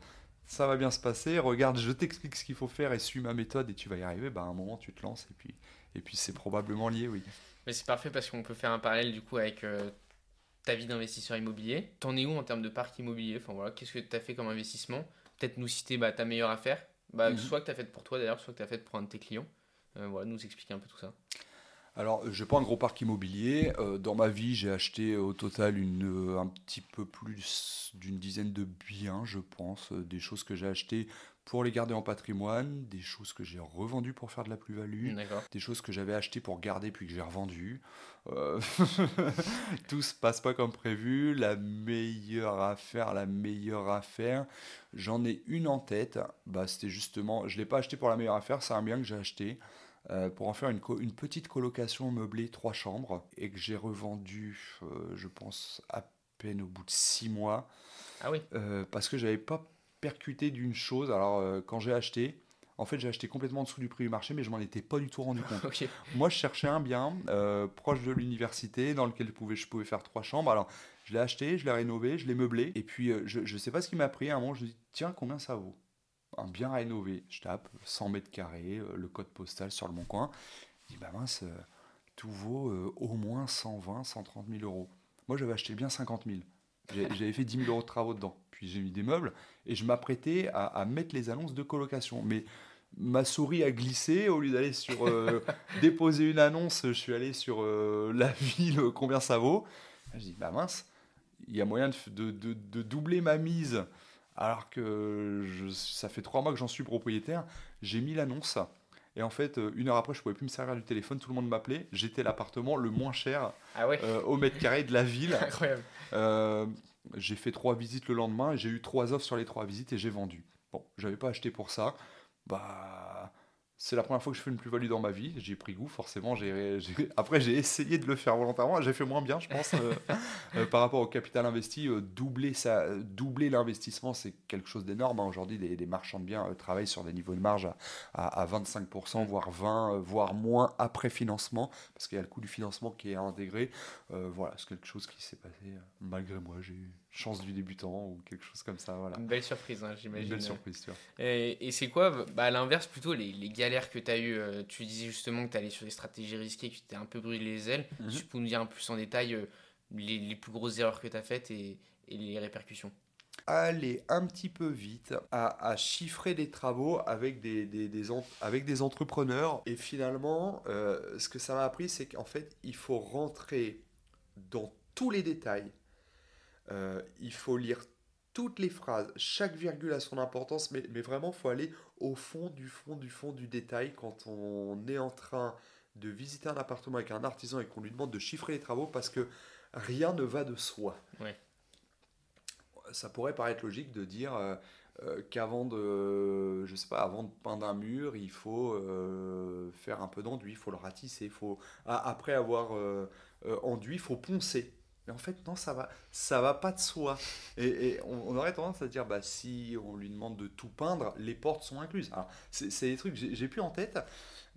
ça va bien se passer, regarde, je t'explique ce qu'il faut faire et suis ma méthode et tu vas y arriver, bah à un moment tu te lances et puis, et puis c'est probablement lié, oui. Mais c'est parfait parce qu'on peut faire un parallèle du coup avec ta vie d'investisseur immobilier. T'en es où en termes de parc immobilier? Enfin voilà, qu'est-ce que tu as fait comme investissement? Peut-être nous citer bah, ta meilleure affaire, bah, mhm. soit que tu as faite pour toi d'ailleurs, soit que tu as faite pour un de tes clients. Euh, voilà, nous expliquer un peu tout ça. Alors, je n'ai pas un gros parc immobilier. Euh, dans ma vie, j'ai acheté au total une, euh, un petit peu plus d'une dizaine de biens, je pense. Des choses que j'ai achetées pour les garder en patrimoine, des choses que j'ai revendues pour faire de la plus-value, des choses que j'avais achetées pour garder puis que j'ai revendues. Euh... <laughs> Tout se passe pas comme prévu. La meilleure affaire, la meilleure affaire. J'en ai une en tête. Bah, c'était justement, je l'ai pas acheté pour la meilleure affaire, c'est un bien que j'ai acheté. Euh, pour en faire une, une, petite colocation meublée trois chambres et que j'ai revendu, euh, je pense, à peine au bout de six mois. Ah oui. Euh, parce que j'avais pas percuté d'une chose. Alors, quand j'ai acheté, en fait, j'ai acheté complètement en dessous du prix du marché, mais je m'en étais pas du tout rendu <laughs> compte. Moi, je cherchais un bien proche de l'université dans lequel je pouvais, je pouvais faire trois chambres. Alors, je l'ai acheté, je l'ai rénové, je l'ai meublé. Et puis, je ne sais pas ce qui m'a pris. À un moment, je me dis, tiens, combien ça vaut? Un bien rénové. Je tape 100 mètres carrés, euh, le code postal sur le bon coin. Je dis, bah mince, tout vaut au moins 120, 130 000 euros. Moi, j'avais acheté bien 50 000. J'avais fait 10 000 euros de travaux dedans. Puis j'ai mis des meubles et je m'apprêtais à, mettre les annonces de colocation. Mais ma souris a glissé. Au lieu d'aller sur euh, <laughs> déposer une annonce, je suis allé sur euh, la ville, combien ça vaut. Je dis, bah mince, il y a moyen de, de, doubler ma mise. Alors que je, ça fait trois mois que j'en suis propriétaire. J'ai mis l'annonce. Et en fait, euh, une heure après, je pouvais plus me servir du téléphone, tout le monde m'appelait. J'étais l'appartement le moins cher ah au mètre carré de la ville. <laughs> Incroyable. j'ai fait trois visites le lendemain, j'ai eu trois offres sur les trois visites et j'ai vendu. Bon, j'avais pas acheté pour ça bah c'est la première fois que je fais une plus-value dans ma vie. J'ai pris goût, forcément. <laughs> Après, j'ai essayé de le faire volontairement. J'ai fait moins bien, je pense, euh, <laughs> euh, par rapport au capital investi. Euh, doubler, ça, doubler l'investissement, c'est quelque chose d'énorme. Hein. Aujourd'hui, des, marchands de biens travaillent sur des niveaux de marge à, 25%, voire 20%, voire moins après financement, parce qu'il y a le coût du financement qui est intégré. voilà, c'est quelque chose qui s'est passé malgré moi. J'ai eu chance du débutant ou quelque chose comme ça. Voilà. Une belle surprise, hein, j'imagine. Une belle surprise, tu vois. Et, c'est quoi, bah, à l'inverse, plutôt les, les, galères que tu as eues euh, Tu disais justement que tu allais sur des stratégies risquées, que tu t'es un peu brûlé les ailes. Mhm. Tu peux nous dire un peu plus en détail euh, les, les, plus grosses erreurs que tu as faites et, et, les répercussions aller un petit peu vite à, à chiffrer des travaux avec des, des, des avec des entrepreneurs. Et finalement, euh, ce que ça m'a appris, c'est qu'en fait, il faut rentrer dans tous les détails euh, il faut lire toutes les phrases, chaque virgule a son importance, mais, mais vraiment, il faut aller au fond du fond du fond du détail quand on est en train de visiter un appartement avec un artisan et qu'on lui demande de chiffrer les travaux parce que rien ne va de soi. Ça pourrait paraître logique de dire euh, euh, qu'avant de, je sais pas, avant de peindre un mur, il faut faire un peu d'enduit, il faut le ratisser, faut, après avoir enduit, il faut poncer. Mais en fait, non, ça va, ça va pas de soi. Et, on, aurait tendance à dire, bah, si on lui demande de tout peindre, les portes sont incluses. c'est des trucs que j'ai plus en tête,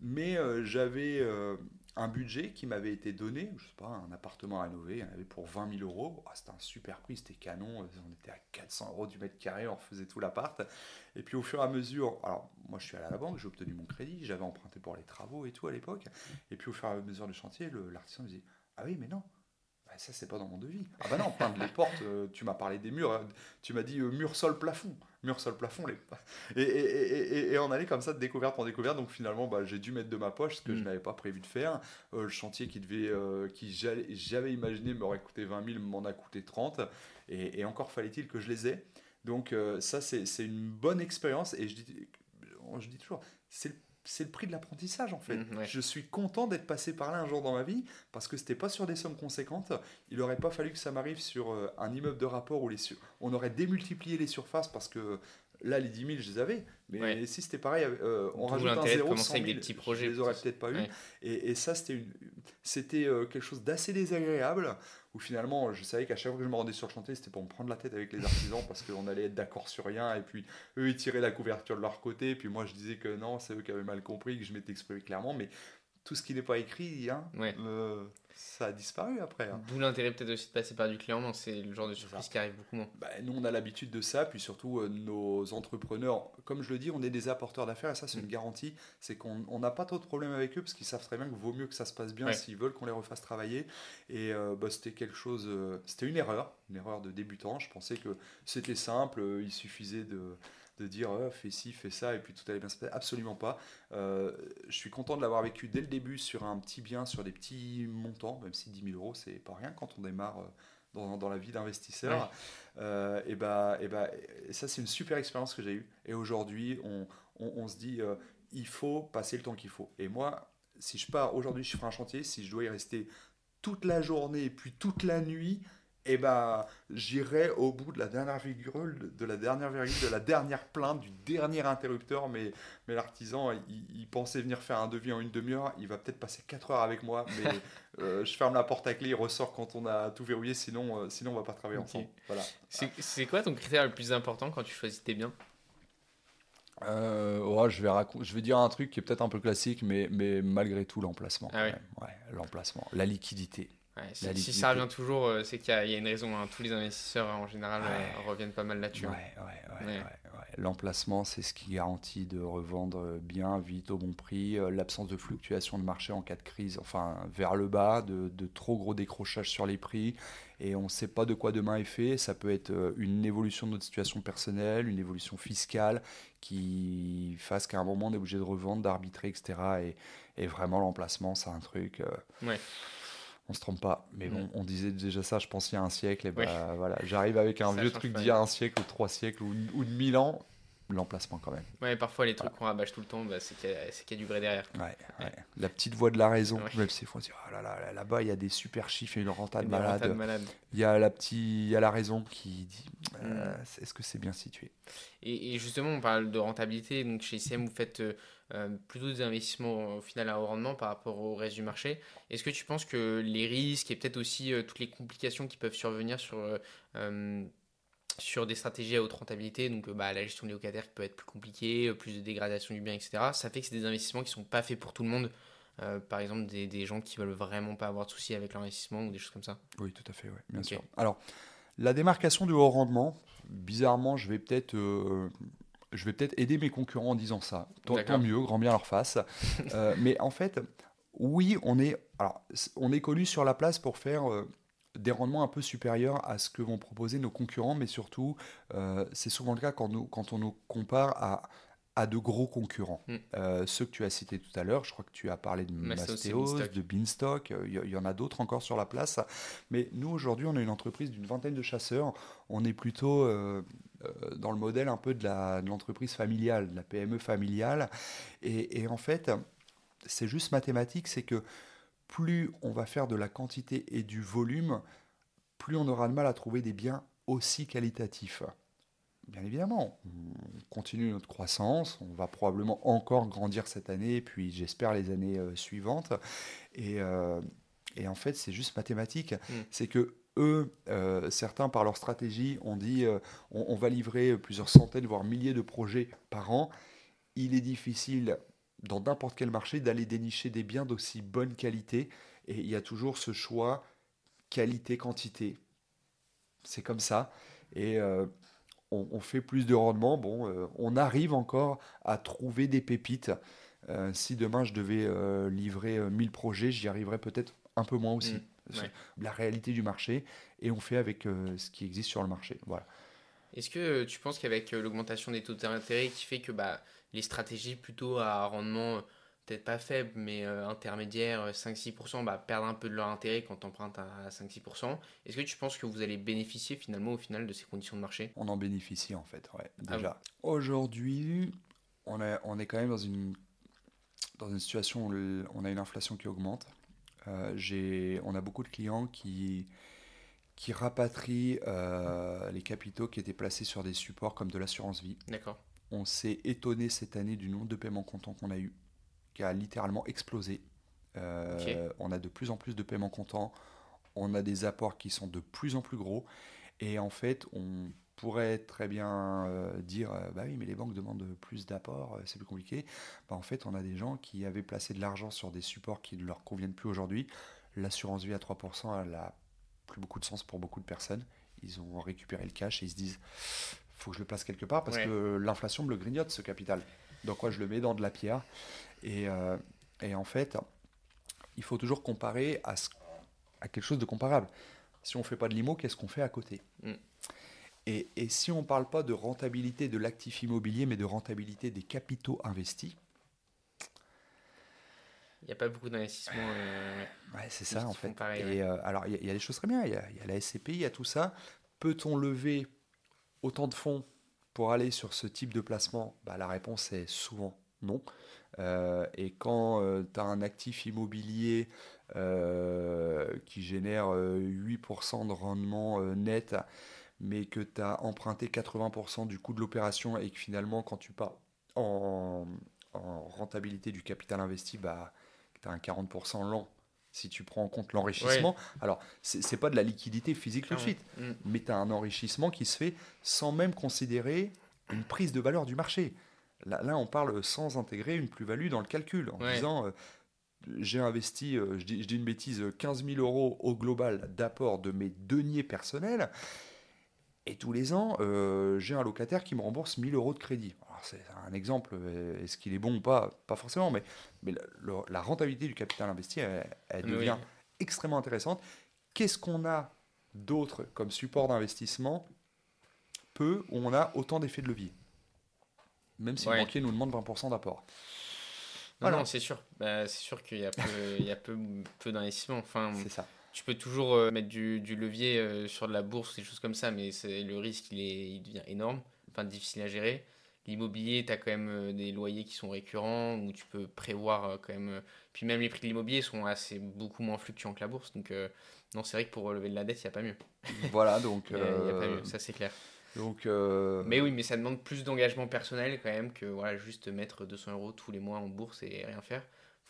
mais euh, j'avais euh, un budget qui m'avait été donné, je sais pas, un appartement en avait pour 20 000 euros. Oh, c'était un super prix, c'était canon. On était à 400 euros du mètre carré, on faisait tout l'appart. Et puis au fur et à mesure, alors moi je suis allé à la banque, j'ai obtenu mon crédit, j'avais emprunté pour les travaux et tout à l'époque. Et puis au fur et à mesure du chantier, l'artisan me dit, ah oui, mais non ça, c'est pas dans mon devis. Ah bah non, peindre les portes, euh, tu m'as parlé des murs, hein. tu m'as dit euh, mur, sol, plafond. Mur, sol, plafond. Les... <laughs> Et, et, et, on allait comme ça de découverte en découverte. Donc finalement, bah, j'ai dû mettre de ma poche ce que je mm. n'avais pas prévu de faire. Euh, le chantier qui devait, qui j'avais imaginé m'aurait coûté 20 000, m'en a coûté 30. Et, encore fallait-il que je les ai. Donc ça, c'est une bonne expérience. Et je dis, je dis toujours, c'est le c'est le prix de l'apprentissage en fait. Mmh, je suis content d'être passé par là un jour dans ma vie parce que c'était pas sur des sommes conséquentes. Il aurait pas fallu que ça m'arrive sur euh, un immeuble de rapport où les on aurait démultiplié les surfaces parce que là les 10 000 je les avais. Mais si c'était pareil, euh, on rajoute un zéro, 100 000, des petits projets, je les aurais peut-être pas eu. Et, ça c'était c'était euh, quelque chose d'assez désagréable où finalement je savais qu'à chaque fois que je me rendais sur le chantier c'était pour me prendre la tête avec les artisans parce qu'on allait être d'accord sur rien et puis eux ils tiraient la couverture de leur côté. Et puis moi je disais que non c'est eux qui avaient mal compris que je m'étais exprimé clairement. Mais tout ce qui n'est pas écrit hein, euh, ça a disparu après. Hein. D'où l'intérêt peut-être aussi de passer par du client, c'est le genre de surprise qui arrive beaucoup moins. Bah, nous, on a l'habitude de ça, puis surtout euh, nos entrepreneurs, comme je le dis, on est des apporteurs d'affaires, et ça c'est une mm. garantie, c'est qu'on n'a pas trop de problèmes avec eux, parce qu'ils savent très bien qu'il vaut mieux que ça se passe bien s'ils veulent qu'on les refasse travailler. Et euh, bah, c'était quelque chose, euh, c'était une erreur, une erreur de débutant, je pensais que c'était simple, il suffisait de de dire oh, fais ci, fais ça, et puis tout allait bien se passer. Absolument pas. Euh, je suis content de l'avoir vécu dès le début sur un petit bien, sur des petits montants, même si 10 000 euros, c'est pas rien quand on démarre. Euh, dans, dans, la vie d'investisseur. Euh, et, bah, et, bah, ça, c'est une super expérience que j'ai eue. Et aujourd'hui, on, on, se dit, il faut passer le temps qu'il faut. Et moi, si je pars aujourd'hui, je ferai un chantier, si je dois y rester toute la journée et puis toute la nuit, eh ben j'irai au bout de la dernière virgule, de la dernière virgule, de la dernière plainte, du dernier interrupteur. Mais, mais l'artisan, il, pensait venir faire un devis en une demi-heure. Il va peut-être passer 4 heures avec moi, mais <laughs> euh, je ferme la porte à clé, il ressort quand on a tout verrouillé, sinon, euh, sinon on va pas travailler ensemble. Voilà. C'est quoi ton critère le plus important quand tu choisis tes biens? Euh, je, vais je vais dire un truc qui est peut-être un peu classique, mais, mais malgré tout, l'emplacement. Ah l'emplacement, la liquidité si, ça revient toujours, euh, c'est qu'il y, a une raison. Hein. Tous les investisseurs en général euh, reviennent pas mal là-dessus. Hein. l'emplacement, c'est ce qui garantit de revendre bien, vite, au bon prix. L'absence de fluctuation de marché en cas de crise, enfin vers le bas, de, de trop gros décrochages sur les prix. Et on ne sait pas de quoi demain est fait. Ça peut être une évolution de notre situation personnelle, une évolution fiscale qui fasse qu'à un moment on est obligé de revendre, d'arbitrer, etc. Et, et vraiment l'emplacement, c'est un truc. ouais on se trompe pas. Mais bon, mm. on disait déjà ça, je pense, il y a un siècle. Et bah, voilà, j'arrive avec un vieux truc d'il y a un siècle ou trois siècles ou, ou de mille ans. L'emplacement quand même. Ouais, parfois les trucs qu'on rabâche tout le temps, bah, c'est qu'il y, a du vrai derrière. Ouais, La petite voix de la raison, même si faut dire, oh là là, là-bas il y a des super chiffres et une renta de malade. Il y a la petite, il y a la raison qui dit, euh, mm. est-ce que c'est bien situé? Et, justement, on parle de rentabilité. Donc chez ICM, vous faites euh, plutôt des investissements au final à haut rendement par rapport au reste du marché. Est-ce que tu penses que les risques et peut-être aussi euh, toutes les complications qui peuvent survenir sur, euh, sur des stratégies à haute rentabilité, donc bah, la gestion des locataires qui peut être plus compliquée, plus de dégradation du bien, etc., ça fait que c'est des investissements qui ne sont pas faits pour tout le monde par exemple, des, des, gens qui veulent vraiment pas avoir de soucis avec l'investissement ou des choses comme ça Oui, tout à fait, bien sûr. Alors, la démarcation du haut rendement, bizarrement, je vais peut-être je vais peut-être aider mes concurrents en disant ça. Tant, mieux, grand bien leur face. <laughs> Euh, mais en fait, oui, on est, alors, on est connu sur la place pour faire euh, des rendements un peu supérieurs à ce que vont proposer nos concurrents, mais surtout, euh, c'est souvent le cas quand, nous, quand on nous compare à, à de gros concurrents. Hmm. ceux que tu as cités tout à l'heure, je crois que tu as parlé de Mastéos, de Beanstalk, il y, en a d'autres encore sur la place. Mais nous, aujourd'hui, on est une entreprise d'une vingtaine de chasseurs. On est plutôt euh, dans le modèle un peu de l'entreprise familiale, de la PME familiale. Et, en fait, c'est juste mathématique, c'est que plus on va faire de la quantité et du volume, plus on aura de mal à trouver des biens aussi qualitatifs. Bien évidemment, on continue notre croissance, on va probablement encore grandir cette année, puis j'espère les années euh, suivantes. Et, euh, et, en fait, c'est juste mathématique. Mm. C'est que eux, euh, certains par leur stratégie ont dit euh, on, va livrer plusieurs centaines, voire milliers de projets par an. Il est difficile dans n'importe quel marché d'aller dénicher des biens d'aussi bonne qualité. Et il y a toujours ce choix qualité-quantité. C'est comme ça. Et euh, on, fait plus de rendement. Bon, on arrive encore à trouver des pépites. si demain je devais livrer 1000 projets, j'y arriverais peut-être un peu moins aussi. Mmh la réalité du marché, et on fait avec euh, ce qui existe sur le marché. Voilà. Est-ce que euh, tu penses qu'avec euh, l'augmentation des taux d'intérêt qui fait que bah, les stratégies plutôt à rendement peut-être pas faible, mais intermédiaire, 5-6%, bah, perdent un peu de leur intérêt quand on empruntes à 5-6%. Est-ce que tu penses que vous allez bénéficier finalement au final de ces conditions de marché? On en bénéficie en fait, ouais, ah déjà. Aujourd'hui, on, on est quand même dans une, dans une situation où on a une inflation qui augmente. Euh, on a beaucoup de clients qui, qui rapatrient euh, les capitaux qui étaient placés sur des supports comme de l'assurance vie. D'accord. On s'est étonné cette année du nombre de paiements comptants qu'on a eu, qui a littéralement explosé. Euh, on a de plus en plus de paiements comptants, on a des apports qui sont de plus en plus gros, et en fait, on pourrait très bien euh, dire euh, bah oui mais les banques demandent plus d'apports euh, c'est plus compliqué. Bah, en fait on a des gens qui avaient placé de l'argent sur des supports qui ne leur conviennent plus aujourd'hui. L'assurance vie à 3% elle a plus beaucoup de sens pour beaucoup de personnes. Ils ont récupéré le cash et ils se disent faut que je le place quelque part parce que l'inflation me le grignote ce capital. Donc quoi je le mets dans de la pierre. Et, et en fait il faut toujours comparer à, ce, à quelque chose de comparable. Si on ne fait pas de limo qu'est-ce qu'on fait à côté? Mm. Et, si on ne parle pas de rentabilité de l'actif immobilier, mais de rentabilité des capitaux investis, il n'y a pas beaucoup d'investissements. Euh, ouais, c'est ça en fait. et euh, alors, il y, a des choses très bien. Il y, a la SCPI, il y a tout ça. Peut-on lever autant de fonds pour aller sur ce type de placement? Bah, La réponse est souvent non. Euh, et quand tu as un actif immobilier qui génère 8% de rendement net mais que tu as emprunté 80% du coût de l'opération et que finalement, quand tu pars en, rentabilité du capital investi, bah, tu as un 40% lent si tu prends en compte l'enrichissement. Alors, ce n'est pas de la liquidité physique tout de suite, mm. mais tu as un enrichissement qui se fait sans même considérer une prise de valeur du marché. Là, là on parle sans intégrer une plus-value dans le calcul, en disant, euh, j'ai investi, euh, je, dis, je, dis, une bêtise, 15 000 euros au global d'apport de mes deniers personnels, Et tous les ans, euh, j'ai un locataire qui me rembourse 1000 euros de crédit. C'est un exemple, est-ce qu'il est bon ou pas? Pas forcément, mais, mais la, rentabilité du capital investi, elle, devient extrêmement intéressante. Qu'est-ce qu'on a d'autre comme support d'investissement Peu, où on a autant d'effets de levier? Même si le banquier nous demande 20% d'apport. Non, c'est sûr. Bah, c'est sûr qu'il y a peu, il y a peu, peu d'investissement. Enfin, c'est ça. Tu peux toujours euh, mettre du, du levier euh, sur de la bourse, des choses comme ça, mais le risque, il, est, il devient énorme, enfin difficile à gérer. L'immobilier, tu as quand même euh, des loyers qui sont récurrents, où tu peux prévoir quand même. Puis même les prix de l'immobilier sont assez beaucoup moins fluctuants que la bourse. Donc, non, c'est vrai que pour relever de la dette, il n'y a pas mieux. <laughs> Voilà, donc. Il n'y a, pas mieux, ça c'est clair. Donc, Mais oui, mais ça demande plus d'engagement personnel quand même que voilà, juste mettre 200 euros tous les mois en bourse et rien faire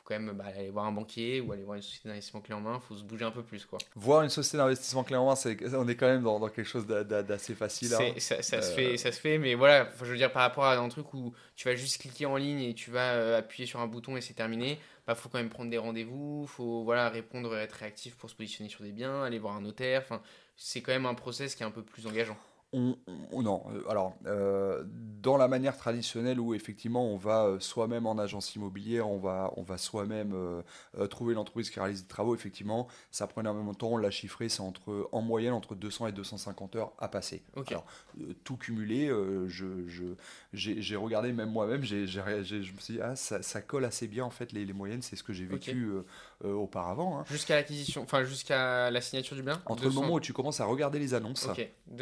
quand même bah, aller voir un banquier ou aller voir une société d'investissement clé en main, il faut se bouger un peu plus. Quoi. Voir une société d'investissement clé en main, c'est, on est quand même dans, dans quelque chose d'assez facile. Hein. Ça, ça se fait, ça se fait, mais voilà, je veux dire, par rapport à un truc où tu vas juste cliquer en ligne et tu vas euh, appuyer sur un bouton et c'est terminé, il bah, faut quand même prendre des rendez-vous, il faut voilà, répondre être réactif pour se positionner sur des biens, aller voir un notaire, enfin, c'est quand même un process qui est un peu plus engageant non, euh, alors euh, dans la manière traditionnelle où effectivement on va euh, soi-même en agence immobilière, on va, on va soi-même trouver l'entreprise qui réalise des travaux, effectivement, ça prend énormément de temps. On l'a chiffré, c'est entre en moyenne entre 200 et 250 heures à passer. Alors tout cumulé, je, j'ai, regardé même moi-même, j'ai, je me suis dit ah ça, colle assez bien en fait les, les moyennes, c'est ce que j'ai vécu auparavant. Hein. Jusqu'à l'acquisition, enfin jusqu'à la signature du bien? Entre le moment où tu commences à regarder les annonces,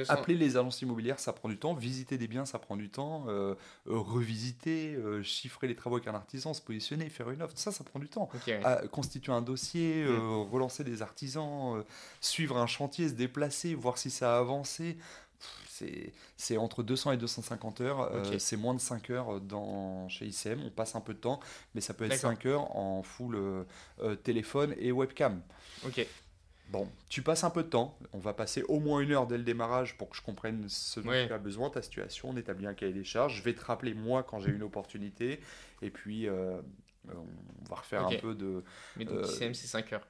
appeler les annonces immobilières, ça prend du temps. Visiter des biens, ça prend du temps. Euh, euh, revisiter, euh, chiffrer les travaux avec un artisan, se positionner, faire une offre, ça, ça prend du temps. constituer un dossier, mm. relancer des artisans, suivre un chantier, se déplacer, voir si ça a avancé. C'est entre 200 et 250 heures. c'est moins de 5 heures dans, chez ICM. On passe un peu de temps, mais ça peut être 5 heures en full téléphone et webcam. Ok. Bon, tu passes un peu de temps. On va passer au moins une heure dès le démarrage pour que je comprenne ce dont tu as besoin, ta situation. On établit un cahier des charges. Je vais te rappeler moi quand j'ai une opportunité. Et puis, euh, on va refaire un peu de. Mais donc, ICM, euh, c'est 5 heures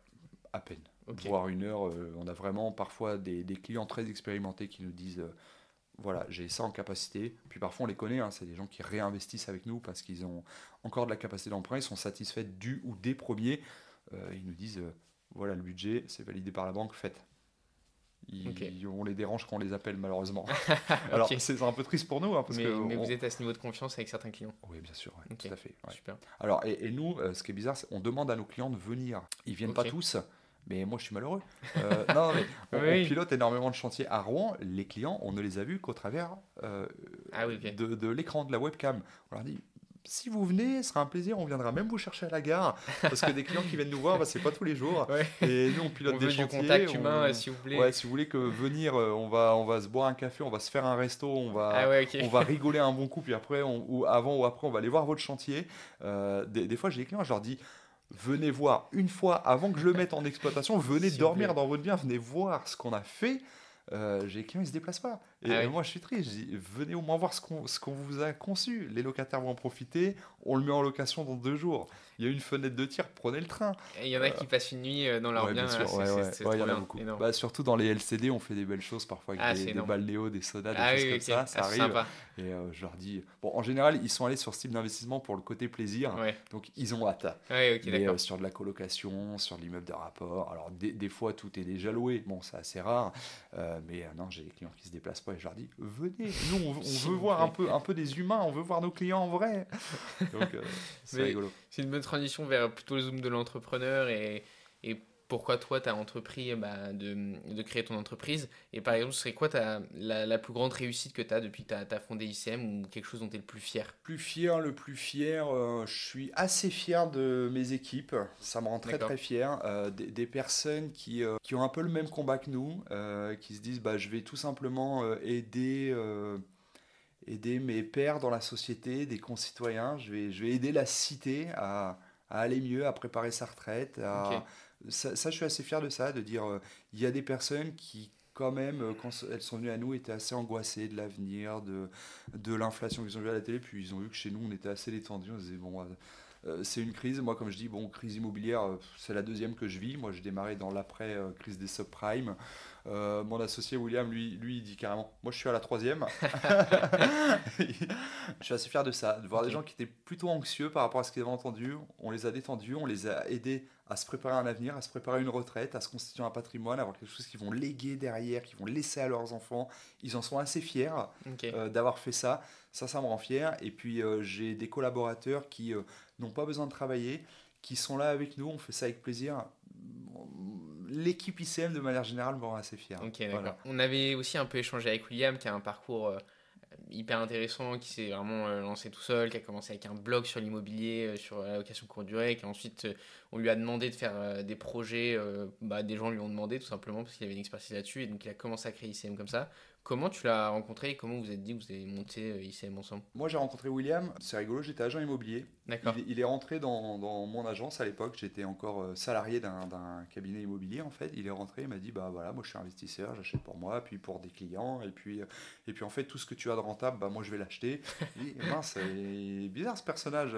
À peine. Voire une heure. Euh, on a vraiment parfois des, clients très expérimentés qui nous disent voilà, j'ai ça en capacité. Puis parfois, on les connaît, hein, c'est des gens qui réinvestissent avec nous parce qu'ils ont encore de la capacité d'emprunt, ils sont satisfaits du ou des premiers. ils nous disent voilà le budget, c'est validé par la banque, faites. On les dérange quand on les appelle malheureusement. <laughs> <laughs> Alors c'est un peu triste pour nous. Hein, parce mais, que mais vous êtes à ce niveau de confiance avec certains clients Oui, bien sûr, tout à fait. Super. Alors et, nous, euh, ce qui est bizarre, c'est on demande à nos clients de venir. Ils viennent pas tous. Mais moi, je suis malheureux. Euh, non, mais <laughs> on, pilote énormément de chantiers à Rouen. Les clients, on ne les a vus qu'au travers euh, ah de, de l'écran, de la webcam. On leur dit si vous venez, ce sera un plaisir. On viendra même vous chercher à la gare parce que des clients qui viennent nous voir, bah, c'est pas tous les jours. <laughs> Et nous, on pilote des chantiers. contact humain, si vous voulez. Ouais, si vous voulez que venir, euh, on va, on va se boire un café, on va se faire un resto, on va, ah on va rigoler un bon coup, puis après, ou avant ou après, on va aller voir votre chantier. Euh, des, fois, j'ai des clients, je leur dis venez voir une fois avant que je le mette en exploitation, venez <laughs> dormir dans votre bien, venez voir ce qu'on a fait. Euh, j'ai des clients, ils se déplacent pas. Et ah moi, je suis triste. Je dis, venez au moins voir ce qu'on vous a conçu. Les locataires vont en profiter. On le met en location dans deux jours. Il y a une fenêtre de tir, prenez le train. il y en a qui passent une nuit euh, dans leur bien. Bien sûr, il y en a beaucoup. Bah, surtout dans les LCD, on fait des belles choses parfois avec ah, des, des balnéos, des sodas, des ah choses comme ça. Ça arrive. Et euh, je leur dis, bon, en général, ils sont allés sur ce type d'investissement pour le côté plaisir. Donc, ils ont hâte. Mais euh, sur de la colocation, sur l'immeuble de rapport. Alors, des, fois, tout est déjà loué. Bon, c'est assez rare. mais non, j'ai des clients qui se déplacent pas et je leur dis, venez. Nous, on, <laughs> veut voir un peu, un peu des humains. On veut voir nos clients en vrai. Donc, c'est rigolo. C'est une bonne transition vers plutôt le zoom de l'entrepreneur et, et pourquoi toi tu as entrepris bah, de, de, créer ton entreprise et par exemple ce serait quoi ta, la, la, plus grande réussite que tu as depuis que tu as, fondé ICM ou quelque chose dont tu es le plus fier? Plus fier, le plus fier, euh, je suis assez fier de mes équipes, ça me rend très très fier, euh, des, des, personnes qui, euh, qui ont un peu le même combat que nous, qui se disent bah, je vais tout simplement aider aider mes pairs dans la société, des concitoyens. Je vais, je vais aider la cité à, à aller mieux, à préparer sa retraite. Ça, ça, je suis assez fier de ça, de dire euh, il y a des personnes qui, quand même, euh, quand elles sont venues à nous, étaient assez angoissées de l'avenir, de, de l'inflation qu'ils ont vu à la télé. Puis ils ont vu que chez nous, on était assez détendus. On se disait, bon, c'est une crise. Moi, comme je dis, bon, crise immobilière, c'est la deuxième que je vis. Moi, j'ai démarré dans l'après-crise des subprimes. Euh, mon associé William, lui, lui, il dit carrément Moi, je suis à la troisième. <laughs> je suis assez fier de ça, de voir des gens qui étaient plutôt anxieux par rapport à ce qu'ils avaient entendu. On les a détendus, on les a aidés à se préparer un avenir, à se préparer une retraite, à se constituer un patrimoine, à avoir quelque chose qu'ils vont léguer derrière, qu'ils vont laisser à leurs enfants. Ils en sont assez fiers euh, d'avoir fait ça. Ça, ça me rend fier. Et puis, euh, j'ai des collaborateurs qui n'ont pas besoin de travailler, qui sont là avec nous. On fait ça avec plaisir l'équipe ICM de manière générale me rend assez fier. On avait aussi un peu échangé avec William qui a un parcours euh, hyper intéressant, qui s'est vraiment euh, lancé tout seul, qui a commencé avec un blog sur l'immobilier, euh, sur la location courte durée, qui ensuite on lui a demandé de faire des projets, bah, des gens lui ont demandé tout simplement parce qu'il avait une expertise là-dessus et donc il a commencé à créer ICM comme ça. Comment tu l'as rencontré et comment vous êtes dit que vous avez monté euh, ICM ensemble? Moi j'ai rencontré William, c'est rigolo, j'étais agent immobilier. D'accord. Il, est rentré dans, dans, mon agence à l'époque, j'étais encore euh, salarié d'un, cabinet immobilier en fait. Il est rentré, il m'a dit bah voilà, moi je suis investisseur, j'achète pour moi, puis pour des clients, et puis, euh, et puis en fait tout ce que tu as de rentable, bah moi je vais l'acheter. <laughs> et, c'est bizarre ce personnage.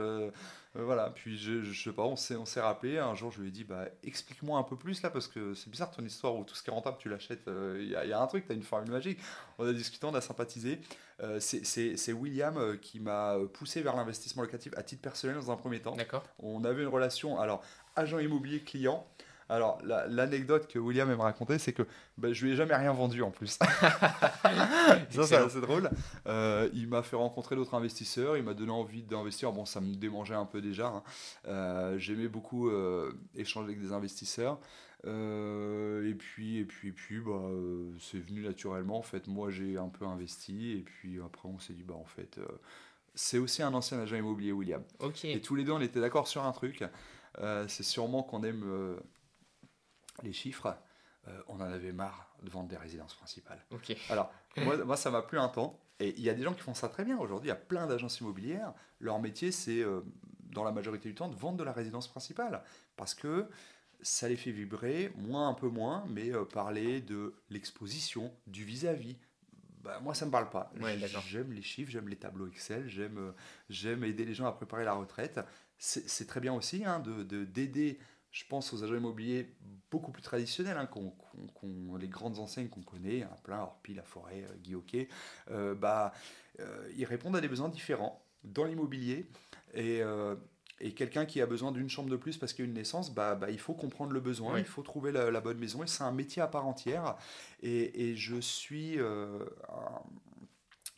Voilà, puis je, je, sais pas, on s'est, on s'est rappelé, un jour je lui ai dit bah explique-moi un peu plus là, parce que c'est bizarre ton histoire où tout ce qui est rentable tu l'achètes, il y, y, a un truc, tu as une formule magique on a discuté, on a sympathisé. Euh, c'est William euh, qui m'a poussé vers l'investissement locatif à titre personnel dans un premier temps. D'accord. On avait une relation, alors, agent immobilier client. Alors, l'anecdote que William aime raconter, c'est que bah, je lui ai jamais rien vendu en plus. <laughs> ça, c'est drôle. Euh, il m'a fait rencontrer d'autres investisseurs, il m'a donné envie d'investir. Bon, ça me démangeait un peu déjà. Hein. J'aimais beaucoup échanger avec des investisseurs. Euh, et puis, et puis, et puis bah, euh, c'est venu naturellement. En fait, moi, j'ai un peu investi. Et puis après, on s'est dit, bah, en fait, euh, c'est aussi un ancien agent immobilier, William. Et tous les deux, on était d'accord sur un truc. c'est sûrement qu'on aime les chiffres. on en avait marre de vendre des résidences principales. Alors, <laughs> moi, moi, ça m'a plu un temps. Et il y a des gens qui font ça très bien. Aujourd'hui, il y a plein d'agences immobilières. Leur métier, c'est, dans la majorité du temps, de vendre de la résidence principale. Parce que ça les fait vibrer, moins un peu moins, mais euh, parler de l'exposition, du vis-à-vis. Bah, moi, ça ne me parle pas. j'aime les chiffres, j'aime les tableaux Excel, j'aime, euh, j'aime aider les gens à préparer la retraite. C'est, très bien aussi hein, de, d'aider, je pense, aux agents immobiliers beaucoup plus traditionnels, hein, les grandes enseignes qu'on connaît, hein, plein, Orpi, La Forêt, euh, Guy Hockey, bah, ils répondent à des besoins différents dans l'immobilier. Et et quelqu'un qui a besoin d'une chambre de plus parce qu'il y a une naissance, bah, bah il faut comprendre le besoin, il faut trouver la, bonne maison. Et c'est un métier à part entière. Et, et je suis. Euh,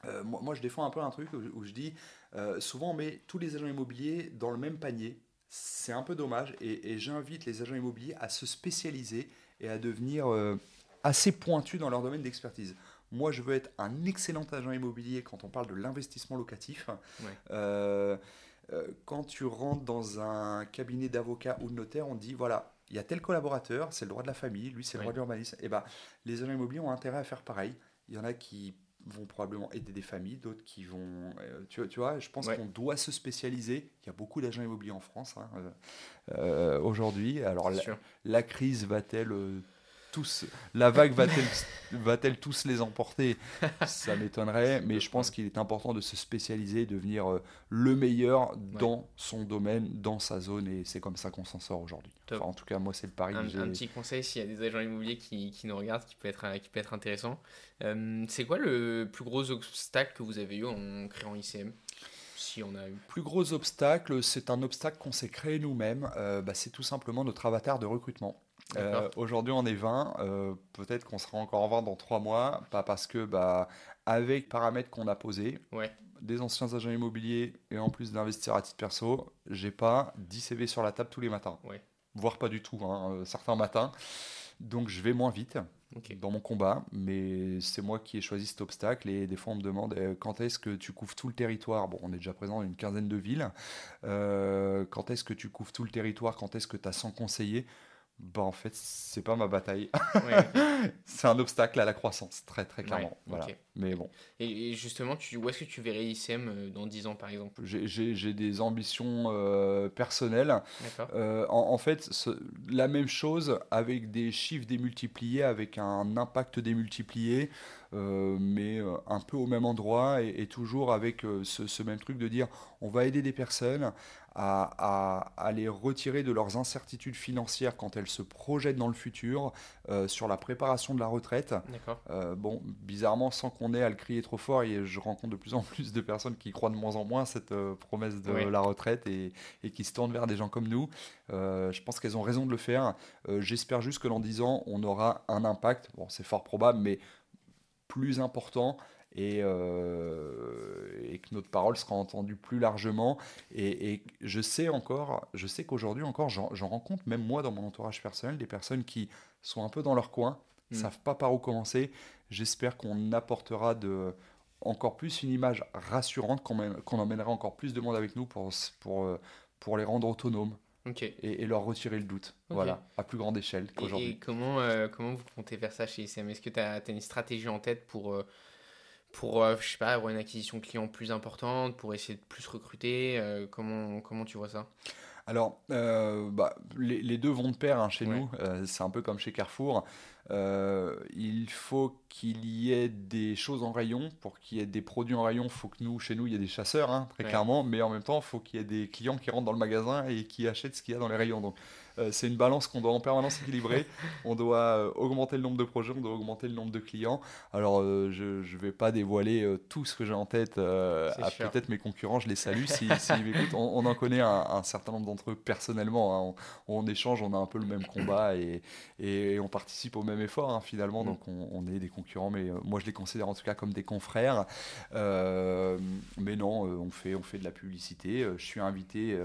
euh, moi, je défends un peu un truc où, je dis euh, souvent on met tous les agents immobiliers dans le même panier. C'est un peu dommage. Et, et j'invite les agents immobiliers à se spécialiser et à devenir assez pointus dans leur domaine d'expertise. Moi, je veux être un excellent agent immobilier quand on parle de l'investissement locatif. Ouais. Euh, quand tu rentres dans un cabinet d'avocat ou de notaire, on dit voilà, il y a tel collaborateur, c'est le droit de la famille, lui c'est le droit de l'urbanisme. Et eh ben, les agents immobiliers ont intérêt à faire pareil. Il y en a qui vont probablement aider des familles, d'autres qui vont... Euh, tu, tu, vois, je pense qu'on doit se spécialiser. Il y a beaucoup d'agents immobiliers en France hein, euh, aujourd'hui. Alors la, la, crise va-t-elle tous, la vague va-t-elle va-t-elle tous les emporter? Ça m'étonnerait, mais je pense qu'il est important de se spécialiser, de devenir euh, le meilleur dans son domaine, dans sa zone, et c'est comme ça qu'on s'en sort aujourd'hui. en tout cas, moi, c'est le pari. Un, un petit conseil s'il y a des agents immobiliers qui, qui, nous regardent, qui peut être, qui peut être intéressant. Euh, c'est quoi le plus gros obstacle que vous avez eu en créant ICM si on a eu Plus gros obstacle, c'est un obstacle qu'on s'est créé nous-mêmes. Euh, bah, c'est tout simplement notre avatar de recrutement. Euh, aujourd'hui, on est 20. Euh, peut-être qu'on sera encore 20 dans 3 mois. Pas parce que, bah, avec paramètres qu'on a posés, des anciens agents immobiliers et en plus d'investir à titre perso, j'ai pas 10 CV sur la table tous les matins. Voire pas du tout, hein, euh, certains matins. Donc, je vais moins vite. dans mon combat, mais c'est moi qui ai choisi cet obstacle et des fois on me demande quand est-ce que tu couvres tout le territoire? Bon, on est déjà présent dans une quinzaine de villes. quand est-ce que tu couvres tout le territoire? Quand est-ce que tu as 100 conseillers? Bah en fait c'est pas ma bataille. <laughs> C'est un obstacle à la croissance très très clairement. Voilà. mais bon. Et, justement tu, où est-ce que tu verrais ICM euh, dans 10 ans par exemple? J'ai des ambitions euh, personnelles. Euh, en, en, fait la même chose avec des chiffres démultipliés avec un impact démultiplié mais un peu au même endroit et, toujours avec ce, ce, même truc de dire on va aider des personnes à, les retirer de leurs incertitudes financières quand elles se projettent dans le futur euh, sur la préparation de la retraite. Euh, bon, bizarrement, sans qu'on ait à le crier trop fort, et je rencontre de plus en plus de personnes qui croient de moins en moins cette euh, promesse de la retraite et, qui se tournent vers des gens comme nous. je pense qu'elles ont raison de le faire. J'espère juste que dans 10 ans, on aura un impact, bon, c'est fort probable, mais plus important euh, et, que notre parole sera entendue plus largement. Et, je sais encore, je sais qu'aujourd'hui encore, j'en rencontre, même moi dans mon entourage personnel, des personnes qui sont un peu dans leur coin, ne hmm. savent pas par où commencer. J'espère qu'on apportera de, encore plus une image rassurante, qu'on emmènera encore plus de monde avec nous pour, pour, euh, pour les rendre autonomes. Et, leur retirer le doute, voilà, à plus grande échelle qu'aujourd'hui. Et, comment, euh, comment vous comptez faire ça chez ICM Est-ce que tu as, une stratégie en tête pour, pour, euh, je sais pas, avoir une acquisition client plus importante, pour essayer de plus recruter euh, comment, comment tu vois ça? Alors, euh, bah, les, deux vont de pair hein, chez nous. c'est un peu comme chez Carrefour. Il faut qu'il y ait des choses en rayon. Pour qu'il y ait des produits en rayon, il faut que nous, chez nous, il y ait des chasseurs, hein, très clairement. Mais en même temps, il faut qu'il y ait des clients qui rentrent dans le magasin et qui achètent ce qu'il y a dans les rayons. Donc, euh, c'est une balance qu'on doit en permanence équilibrer. <laughs> on doit euh, augmenter le nombre de projets, on doit augmenter le nombre de clients. Alors, euh, je ne vais pas dévoiler tout ce que j'ai en tête à peut-être mes concurrents. Je les salue si, m'écoutent. <laughs> On, en connaît un, certain nombre d'entre eux personnellement. Hein. On, échange, on a un peu le même combat et, et on participe au même effort hein, finalement. Mm. Donc, on, est des concurrents, mais moi, je les considère en tout cas comme des confrères. mais non, on fait, on fait de la publicité. Je suis invité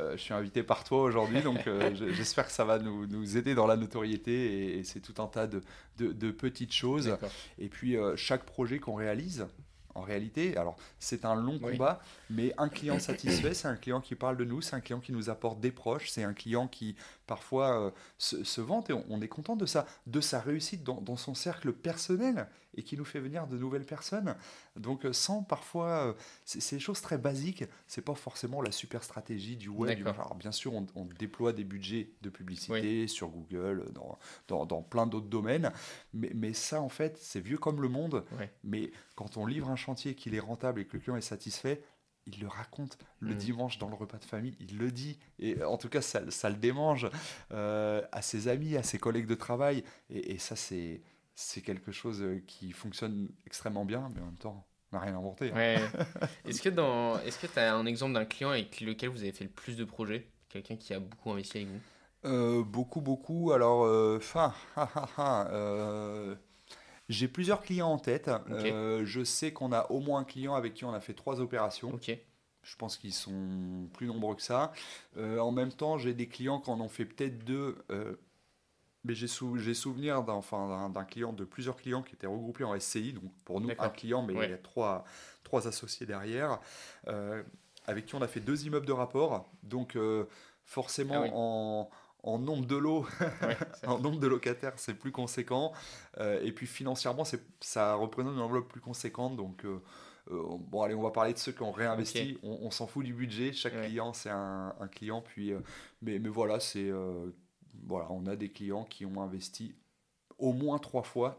euh, je suis invité par toi aujourd'hui, donc euh, <laughs> j'espère que ça va nous, nous, aider dans la notoriété et, c'est tout un tas de, de, petites choses. Et puis euh, chaque projet qu'on réalise, en réalité, alors c'est un long combat, mais un client satisfait, c'est un client qui parle de nous, c'est un client qui nous apporte des proches, c'est un client qui parfois se, vante et on, est content de ça, de sa réussite dans, dans, son cercle personnel et qui nous fait venir de nouvelles personnes. Donc euh, sans parfois, euh, c'est des choses très basiques, c'est pas forcément la super stratégie du web. Alors bien sûr, on, déploie des budgets de publicité sur Google, dans, dans, plein d'autres domaines, mais, mais, ça en fait, c'est vieux comme le monde. Mais quand on livre un chantier, qu'il est rentable et que le client est satisfait, il le raconte le mm. dimanche dans le repas de famille, il le dit, et en tout cas ça, ça le démange euh, à ses amis, à ses collègues de travail, et, et ça c'est c'est quelque chose euh, qui fonctionne extrêmement bien, mais en même temps, on n'a rien inventé. Hein. <laughs> est-ce que dans, est-ce que tu as un exemple d'un client avec lequel vous avez fait le plus de projets? Quelqu'un qui a beaucoup investi avec vous? Euh, Beaucoup, beaucoup. Alors, euh, <laughs> euh, j'ai plusieurs clients en tête. je sais qu'on a au moins un client avec qui on a fait trois opérations. Ok. Je pense qu'ils sont plus nombreux que ça. en même temps, j'ai des clients qui en ont fait peut-être deux mais j'ai souvenir d'un enfin, client, de plusieurs clients qui étaient regroupés en SCI, donc pour nous un client, mais il y a trois, trois associés derrière, euh, avec qui on a fait deux immeubles de rapport. Donc euh, forcément ah en, en, nombre de lots, <laughs> en nombre de locataires, c'est plus conséquent. Euh, et puis financièrement, ça représente une enveloppe plus conséquente. Donc bon, allez, on va parler de ceux qui ont réinvesti. On, s'en fout du budget. Chaque client, c'est un, un, client. Puis, mais, mais voilà, c'est voilà, on a des clients qui ont investi au moins trois fois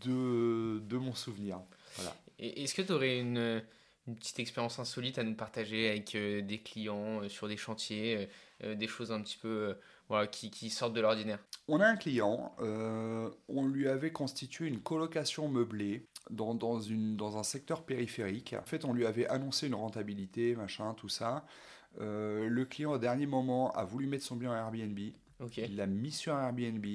de, de mon souvenir. Voilà. Est-ce que tu aurais une, une, petite expérience insolite à nous partager avec euh, des clients euh, sur des chantiers, euh, des choses un petit peu voilà, qui, qui, sortent de l'ordinaire On a un client, on lui avait constitué une colocation meublée dans, dans, une, dans un secteur périphérique. En fait, on lui avait annoncé une rentabilité, machin, tout ça. le client, au dernier moment, a voulu mettre son bien en Airbnb. Il l'a mis sur Airbnb.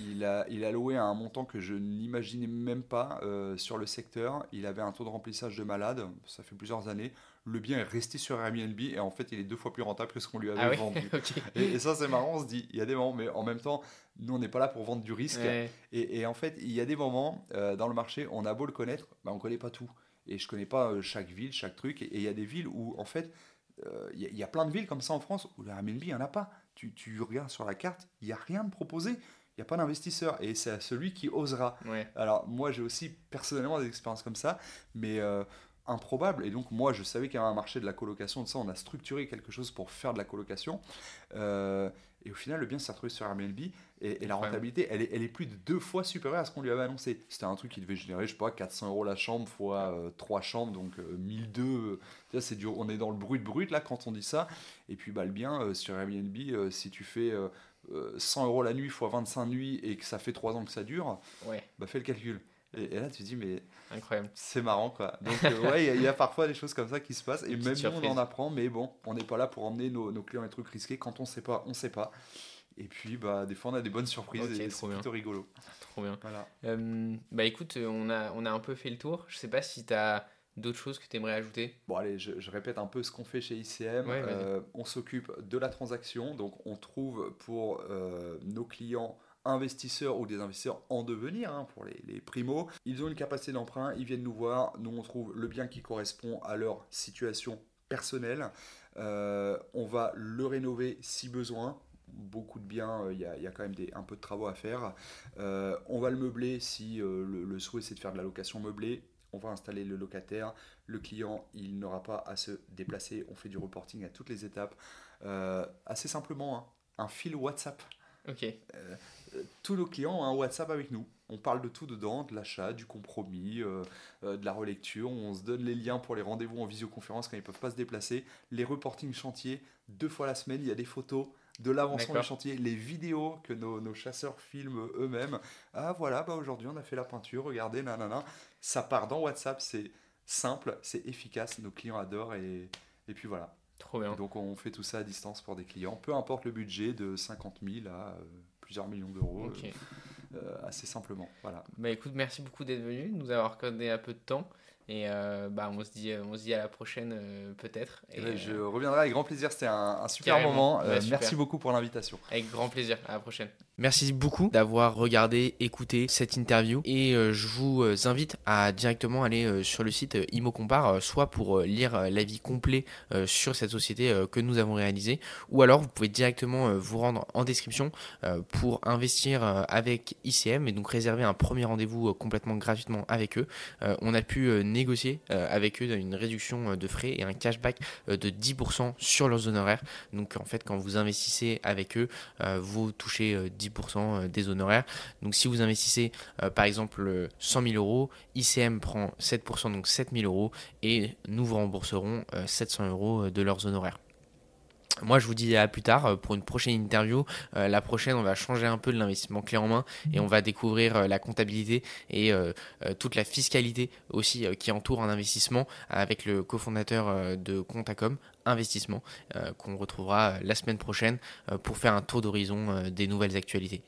Il a, il a loué à un montant que je n'imaginais même pas euh, sur le secteur. Il avait un taux de remplissage de malade, ça fait plusieurs années. Le bien est resté sur Airbnb et en fait, il est deux fois plus rentable que ce qu'on lui avait ah vendu. <laughs> et, ça, c'est marrant, on se dit, il y a des moments, mais en même temps, nous, on n'est pas là pour vendre du risque. Et, en fait, il y a des moments euh, dans le marché, on a beau le connaître, bah, on ne connaît pas tout. Et je ne connais pas euh, chaque ville, chaque truc. Et il y a des villes où, en fait, il y, y, a plein de villes comme ça en France où l'Airbnb, il n'y en a pas tu, regardes sur la carte, il n'y a rien de proposé. Il n'y a pas d'investisseur et c'est à celui qui osera. Alors moi j'ai aussi personnellement des expériences comme ça, mais euh, improbable. Et donc moi je savais qu'il y avait un marché de la colocation, de ça on a structuré quelque chose pour faire de la colocation. Euh, Et au final, le bien s'est retrouvé sur Airbnb et, la rentabilité, elle est, elle est, plus de deux fois supérieure à ce qu'on lui avait annoncé. C'était un truc qui devait générer, je sais pas, 400 euros la chambre fois euh, trois chambres, donc 1002. Euh, c'est dur, on est dans le brut brut là quand on dit ça. Et puis bah, le bien euh, sur Airbnb, si tu fais 100 euros la nuit fois 25 nuits et que ça fait 3 ans que ça dure, ouais. bah fais le calcul. Et, là, tu te dis, mais incroyable. C'est marrant, quoi. Donc, ouais, il y, a parfois des choses comme ça qui se passent. Et même nous, on en apprend. Mais bon, on n'est pas là pour emmener nos, nos clients les trucs risqués. Quand on sait pas, on sait pas. Et puis, bah, des fois, on a des bonnes surprises et c'est plutôt rigolo. Trop bien. Voilà. Euh, bah, écoute, on a, on a un peu fait le tour. Je sais pas si tu as d'autres choses que tu aimerais ajouter Bon, allez, je, répète un peu ce qu'on fait chez ICM. Euh, on s'occupe de la transaction. Donc, on trouve pour euh, nos clients investisseurs ou des investisseurs en devenir hein, pour les, les primos. Ils ont une capacité d'emprunt, ils viennent nous voir. Nous, on trouve le bien qui correspond à leur situation personnelle. on va le rénover si besoin beaucoup de biens, euh, il y, a, quand même des, un peu de travaux à faire. Euh, on va le meubler si euh, le, souhait c'est de faire de la location meublée. On va installer le locataire. Le client, il n'aura pas à se déplacer. On fait du reporting à toutes les étapes. assez simplement, hein, un fil WhatsApp. Ok. Tous nos clients ont un WhatsApp avec nous. On parle de tout dedans, de l'achat, du compromis, de la relecture. On se donne les liens pour les rendez-vous en visioconférence quand ils ne peuvent pas se déplacer. Les reportings chantiers, deux fois la semaine, il y a des photos de l'avancement du chantier, les vidéos que nos, chasseurs filment eux-mêmes. Ah voilà, bah aujourd'hui on a fait la peinture, regardez, nanana. Ça part dans WhatsApp, c'est simple, c'est efficace, nos clients adorent et, et puis voilà. Trop bien. Donc on fait tout ça à distance pour des clients, peu importe le budget de 50 000 à euh, plusieurs millions d'euros. Euh, euh, assez simplement. Voilà. Bah écoute, merci beaucoup d'être venu, nous avoir accordé un peu de temps. Et euh, bah, on, se dit, on se dit à la prochaine euh, peut-être. Et, eh ben, je reviendrai avec grand plaisir, c'était un, super moment. Euh, merci beaucoup pour l'invitation. Avec grand plaisir, à la prochaine. Merci beaucoup d'avoir regardé, écouté cette interview et je vous invite à directement aller sur le site ImoCompare, soit pour lire l'avis complet sur cette société que nous avons réalisée, ou alors vous pouvez directement vous rendre en description pour investir avec ICM et donc réserver un premier rendez-vous complètement gratuitement avec eux. on a pu négocier euh, avec eux une réduction euh, de frais et un cashback euh, de 10% sur leurs honoraires. Donc en fait, quand vous investissez avec eux, vous touchez 10% des honoraires. Donc si vous investissez par exemple 100 000 euros, ICM prend 7%, donc 7 000 euros, et nous vous rembourserons 700 euros de leurs honoraires. Moi, je vous dis à plus tard euh, pour une prochaine interview. Euh, la prochaine, on va changer un peu de l'investissement clé en main et on va découvrir euh, la comptabilité et toute la fiscalité aussi qui entoure un investissement avec le cofondateur de Contacom Investissement qu'on retrouvera la semaine prochaine pour faire un tour d'horizon des nouvelles actualités.